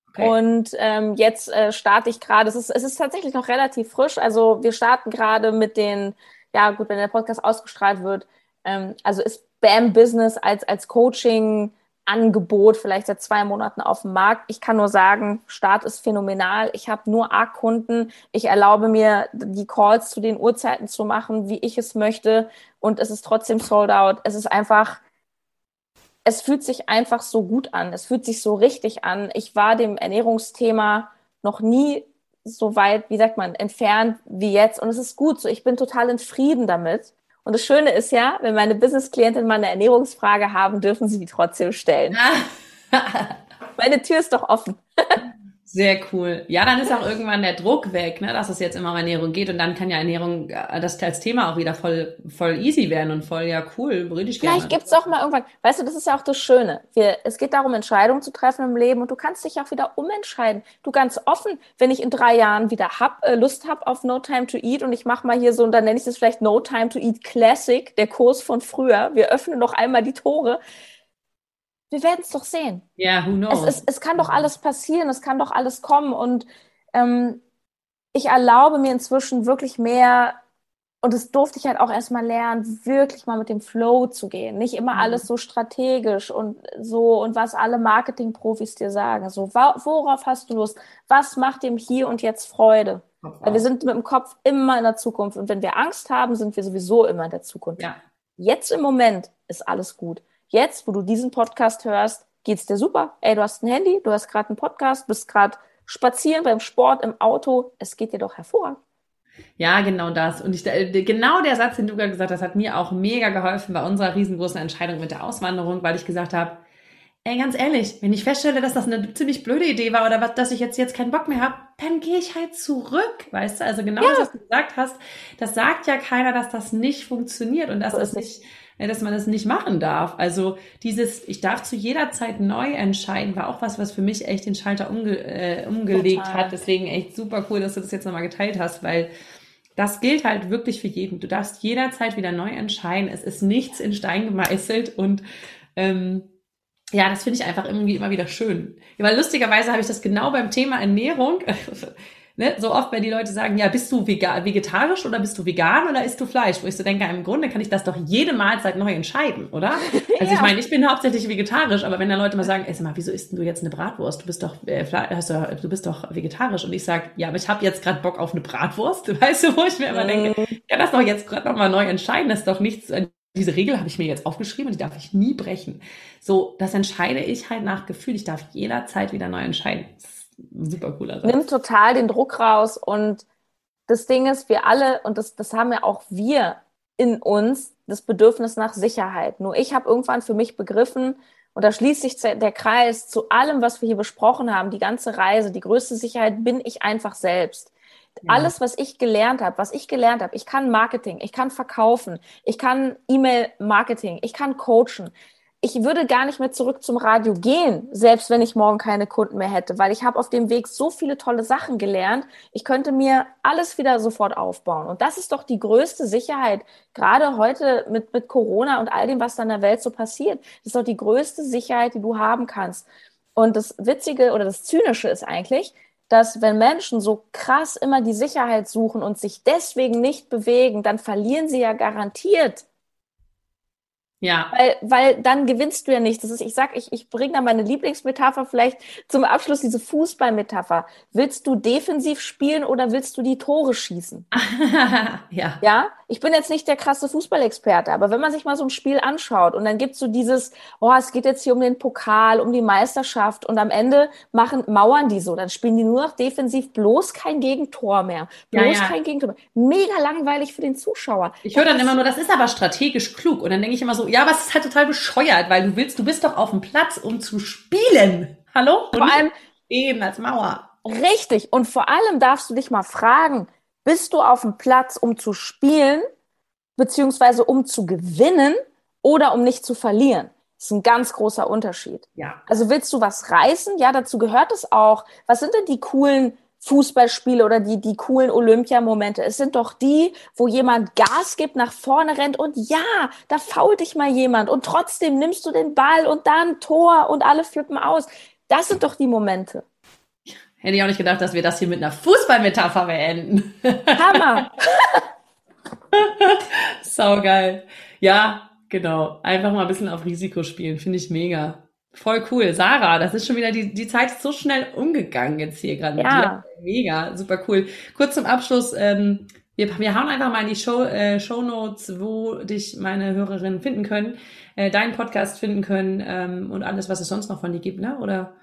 Okay. Und ähm, jetzt äh, starte ich gerade, es ist, es ist tatsächlich noch relativ frisch. Also wir starten gerade mit den, ja gut, wenn der Podcast ausgestrahlt wird, ähm, also ist BAM Business als, als Coaching Angebot vielleicht seit zwei Monaten auf dem Markt. Ich kann nur sagen, Start ist phänomenal. Ich habe nur A-Kunden. Ich erlaube mir, die Calls zu den Uhrzeiten zu machen, wie ich es möchte. Und es ist trotzdem sold out. Es ist einfach es fühlt sich einfach so gut an. Es fühlt sich so richtig an. Ich war dem Ernährungsthema noch nie so weit, wie sagt man, entfernt wie jetzt. Und es ist gut so. Ich bin total in Frieden damit. Und das Schöne ist ja, wenn meine Business-Klientinnen mal eine Ernährungsfrage haben, dürfen sie die trotzdem stellen. meine Tür ist doch offen. Sehr cool. Ja, dann ist auch irgendwann der Druck weg, ne, dass es jetzt immer um Ernährung geht und dann kann ja Ernährung äh, das als Thema auch wieder voll voll easy werden und voll ja cool, würde ich gerne. Vielleicht gibt's auch mal irgendwann. Weißt du, das ist ja auch das Schöne. Wir, es geht darum, Entscheidungen zu treffen im Leben und du kannst dich auch wieder umentscheiden. Du ganz offen, wenn ich in drei Jahren wieder hab, äh, Lust hab auf No Time to Eat und ich mache mal hier so und dann nenne ich das vielleicht No Time to Eat Classic, der Kurs von früher. Wir öffnen noch einmal die Tore wir werden es doch sehen. Ja, yeah, who knows? Es, es, es, kann doch alles passieren, es kann doch alles kommen. Und ähm, ich erlaube mir inzwischen wirklich mehr, und das durfte ich halt auch erstmal lernen, wirklich mal mit dem Flow zu gehen. Nicht immer mhm. alles so strategisch und so und was alle Marketing-Profis dir sagen. So, worauf hast du Lust? Was macht dem hier und jetzt Freude? Weil wir sind mit dem Kopf immer in der Zukunft. Und wenn wir Angst haben, sind wir sowieso immer in der Zukunft. Ja. Jetzt im Moment ist alles gut. Jetzt, wo du diesen Podcast hörst, geht's dir super. Ey, du hast ein Handy, du hast gerade einen Podcast, bist gerade spazieren beim Sport, im Auto. Es geht dir doch hervorragend. Ja, genau das. Und ich, genau der Satz, den du gerade gesagt hast, hat mir auch mega geholfen bei unserer riesengroßen Entscheidung mit der Auswanderung, weil ich gesagt habe, ey, ganz ehrlich, wenn ich feststelle, dass das eine ziemlich blöde Idee war oder was, dass ich jetzt, jetzt keinen Bock mehr habe, dann gehe ich halt zurück, weißt du? Also genau ja. das, was du gesagt hast, das sagt ja keiner, dass das nicht funktioniert und dass so das nicht dass man das nicht machen darf. Also dieses, ich darf zu jeder Zeit neu entscheiden, war auch was, was für mich echt den Schalter umge äh, umgelegt Total. hat. Deswegen echt super cool, dass du das jetzt nochmal geteilt hast, weil das gilt halt wirklich für jeden. Du darfst jederzeit wieder neu entscheiden. Es ist nichts in Stein gemeißelt und ähm, ja, das finde ich einfach irgendwie immer wieder schön. Weil lustigerweise habe ich das genau beim Thema Ernährung ne, so oft, wenn die Leute sagen, ja, bist du vegetarisch oder bist du vegan oder isst du Fleisch? Wo ich so denke, im Grunde kann ich das doch jede Mahlzeit neu entscheiden, oder? Also ja. ich meine, ich bin hauptsächlich vegetarisch, aber wenn da Leute mal sagen, ey, sag mal, wieso isst denn du jetzt eine Bratwurst? Du bist doch, äh, hast du, du bist doch vegetarisch. Und ich sage, ja, aber ich habe jetzt gerade Bock auf eine Bratwurst. Weißt du, wo ich mir immer denke, mhm. ja, das doch jetzt gerade nochmal neu entscheiden. Das ist doch nichts, äh, diese Regel habe ich mir jetzt aufgeschrieben und die darf ich nie brechen. So, das entscheide ich halt nach Gefühl. Ich darf jederzeit wieder neu entscheiden. Das super cooler Satz. Nimmt total den Druck raus und das Ding ist, wir alle, und das, das haben ja auch wir in uns, das Bedürfnis nach Sicherheit. Nur ich habe irgendwann für mich begriffen, und da schließt sich der Kreis zu allem, was wir hier besprochen haben, die ganze Reise, die größte Sicherheit bin ich einfach selbst. Ja. Alles, was ich gelernt habe, was ich gelernt habe, ich kann Marketing, ich kann verkaufen, ich kann E-Mail-Marketing, ich kann coachen, ich würde gar nicht mehr zurück zum Radio gehen, selbst wenn ich morgen keine Kunden mehr hätte, weil ich habe auf dem Weg so viele tolle Sachen gelernt. Ich könnte mir alles wieder sofort aufbauen. Und das ist doch die größte Sicherheit, gerade heute mit, mit Corona und all dem, was da in der Welt so passiert. Das ist doch die größte Sicherheit, die du haben kannst. Und das Witzige oder das Zynische ist eigentlich, dass wenn Menschen so krass immer die Sicherheit suchen und sich deswegen nicht bewegen, dann verlieren sie ja garantiert ja. Weil, weil dann gewinnst du ja nichts. Das ist, ich sag, ich, ich bringe da meine Lieblingsmetapher vielleicht zum Abschluss, diese Fußballmetapher. Willst du defensiv spielen oder willst du die Tore schießen? ja. Ja? Ich bin jetzt nicht der krasse Fußballexperte, aber wenn man sich mal so ein Spiel anschaut und dann gibt's so dieses, oh, es geht jetzt hier um den Pokal, um die Meisterschaft und am Ende machen, mauern die so, dann spielen die nur noch defensiv, bloß kein Gegentor mehr. Bloß ja, ja. kein Gegentor mehr. Mega langweilig für den Zuschauer. Ich höre dann immer nur, das ist aber strategisch klug. Und dann denke ich immer so, ja, aber es ist halt total bescheuert, weil du willst, du bist doch auf dem Platz, um zu spielen. Hallo? Vor allem eben als Mauer. Richtig. Und vor allem darfst du dich mal fragen, bist du auf dem Platz, um zu spielen, beziehungsweise um zu gewinnen oder um nicht zu verlieren? Das ist ein ganz großer Unterschied. Ja. Also willst du was reißen? Ja, dazu gehört es auch. Was sind denn die coolen Fußballspiele oder die, die coolen Olympiamomente. Es sind doch die, wo jemand Gas gibt, nach vorne rennt und ja, da fault dich mal jemand und trotzdem nimmst du den Ball und dann Tor und alle flippen aus. Das sind doch die Momente. Hätte ich auch nicht gedacht, dass wir das hier mit einer Fußballmetapher beenden. Hammer! Sau geil. Ja, genau. Einfach mal ein bisschen auf Risiko spielen. Finde ich mega. Voll cool. Sarah, das ist schon wieder, die, die Zeit ist so schnell umgegangen jetzt hier gerade ja. mit dir. Mega, super cool. Kurz zum Abschluss, ähm, wir, wir hauen einfach mal in die Show, äh, Show Notes, wo dich meine Hörerinnen finden können, äh, deinen Podcast finden können ähm, und alles, was es sonst noch von dir gibt, ne? Oder?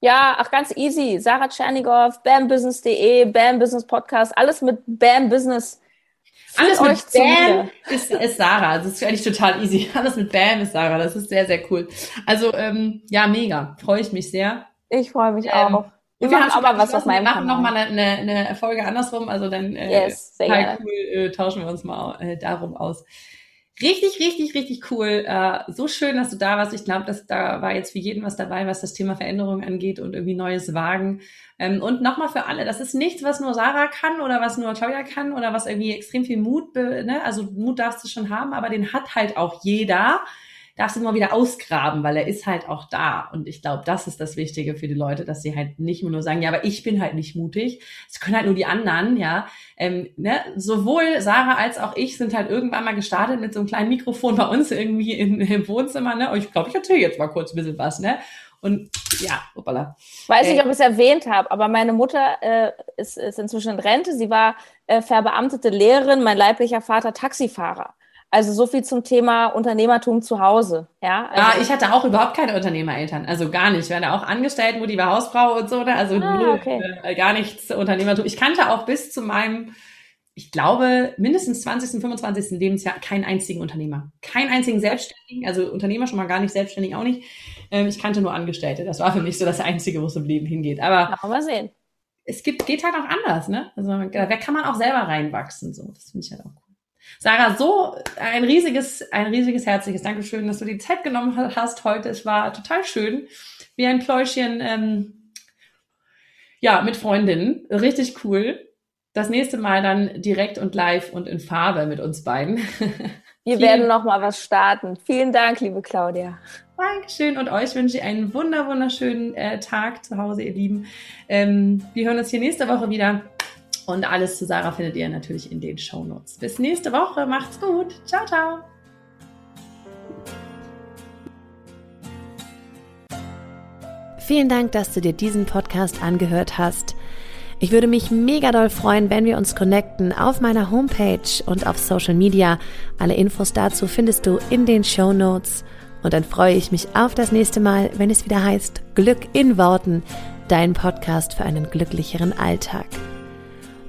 Ja, ach ganz easy. Sarah Tschernigow, bambusiness.de, Bam Business Podcast, alles mit Bam Business alles mit Bam ist, ist Sarah. Das ist eigentlich total easy. Alles mit Bam ist Sarah. Das ist sehr, sehr cool. Also, ähm, ja, mega. Freue ich mich sehr. Ich freue mich ähm, auch. Wir, wir haben aber was auf meinem Wir machen nochmal eine, eine, eine Folge andersrum. Also dann äh, yes, sehr cool, äh, tauschen wir uns mal äh, darum aus. Richtig, richtig, richtig cool. Äh, so schön, dass du da warst. Ich glaube, dass da war jetzt für jeden was dabei, was das Thema Veränderung angeht und irgendwie neues Wagen. Ähm, und nochmal für alle, das ist nichts, was nur Sarah kann oder was nur Claudia kann oder was irgendwie extrem viel Mut, ne? also Mut darfst du schon haben, aber den hat halt auch jeder darfst du immer wieder ausgraben, weil er ist halt auch da. Und ich glaube, das ist das Wichtige für die Leute, dass sie halt nicht nur sagen, ja, aber ich bin halt nicht mutig. Es können halt nur die anderen, ja. Ähm, ne? Sowohl Sarah als auch ich sind halt irgendwann mal gestartet mit so einem kleinen Mikrofon bei uns irgendwie in, im Wohnzimmer, ne? Und ich glaube, ich erzähle jetzt mal kurz ein bisschen was, ne? Und ja, hoppala. Weiß nicht, äh, ob ich es erwähnt habe, aber meine Mutter äh, ist, ist inzwischen in Rente. Sie war äh, verbeamtete Lehrerin, mein leiblicher Vater Taxifahrer. Also so viel zum Thema Unternehmertum zu Hause. Ja, also, ja ich hatte auch überhaupt keine Unternehmereltern. Also gar nicht. Ich war da auch angestellt, die war Hausfrau und so. Ne? Also ah, null, okay. äh, gar nichts Unternehmertum. Ich kannte auch bis zu meinem, ich glaube, mindestens 20., 25. Lebensjahr keinen einzigen Unternehmer. Keinen einzigen Selbstständigen. Also Unternehmer schon mal gar nicht, selbstständig auch nicht. Ähm, ich kannte nur Angestellte. Das war für mich so das Einzige, wo es im Leben hingeht. Aber ja, mal sehen. Es gibt, geht halt auch anders, ne? Also da kann man auch selber reinwachsen. So, das finde ich halt auch cool. Sarah, so ein riesiges, ein riesiges herzliches Dankeschön, dass du die Zeit genommen hast heute. Es war total schön, wie ein Pläuschen, ähm, ja, mit Freundinnen. Richtig cool. Das nächste Mal dann direkt und live und in Farbe mit uns beiden. Wir werden noch mal was starten. Vielen Dank, liebe Claudia. Dankeschön und euch wünsche ich einen wunder wunderschönen äh, Tag zu Hause, ihr Lieben. Ähm, wir hören uns hier nächste Woche wieder. Und alles zu Sarah findet ihr natürlich in den Show Notes. Bis nächste Woche. Macht's gut. Ciao, ciao. Vielen Dank, dass du dir diesen Podcast angehört hast. Ich würde mich mega doll freuen, wenn wir uns connecten auf meiner Homepage und auf Social Media. Alle Infos dazu findest du in den Show Notes. Und dann freue ich mich auf das nächste Mal, wenn es wieder heißt Glück in Worten, dein Podcast für einen glücklicheren Alltag.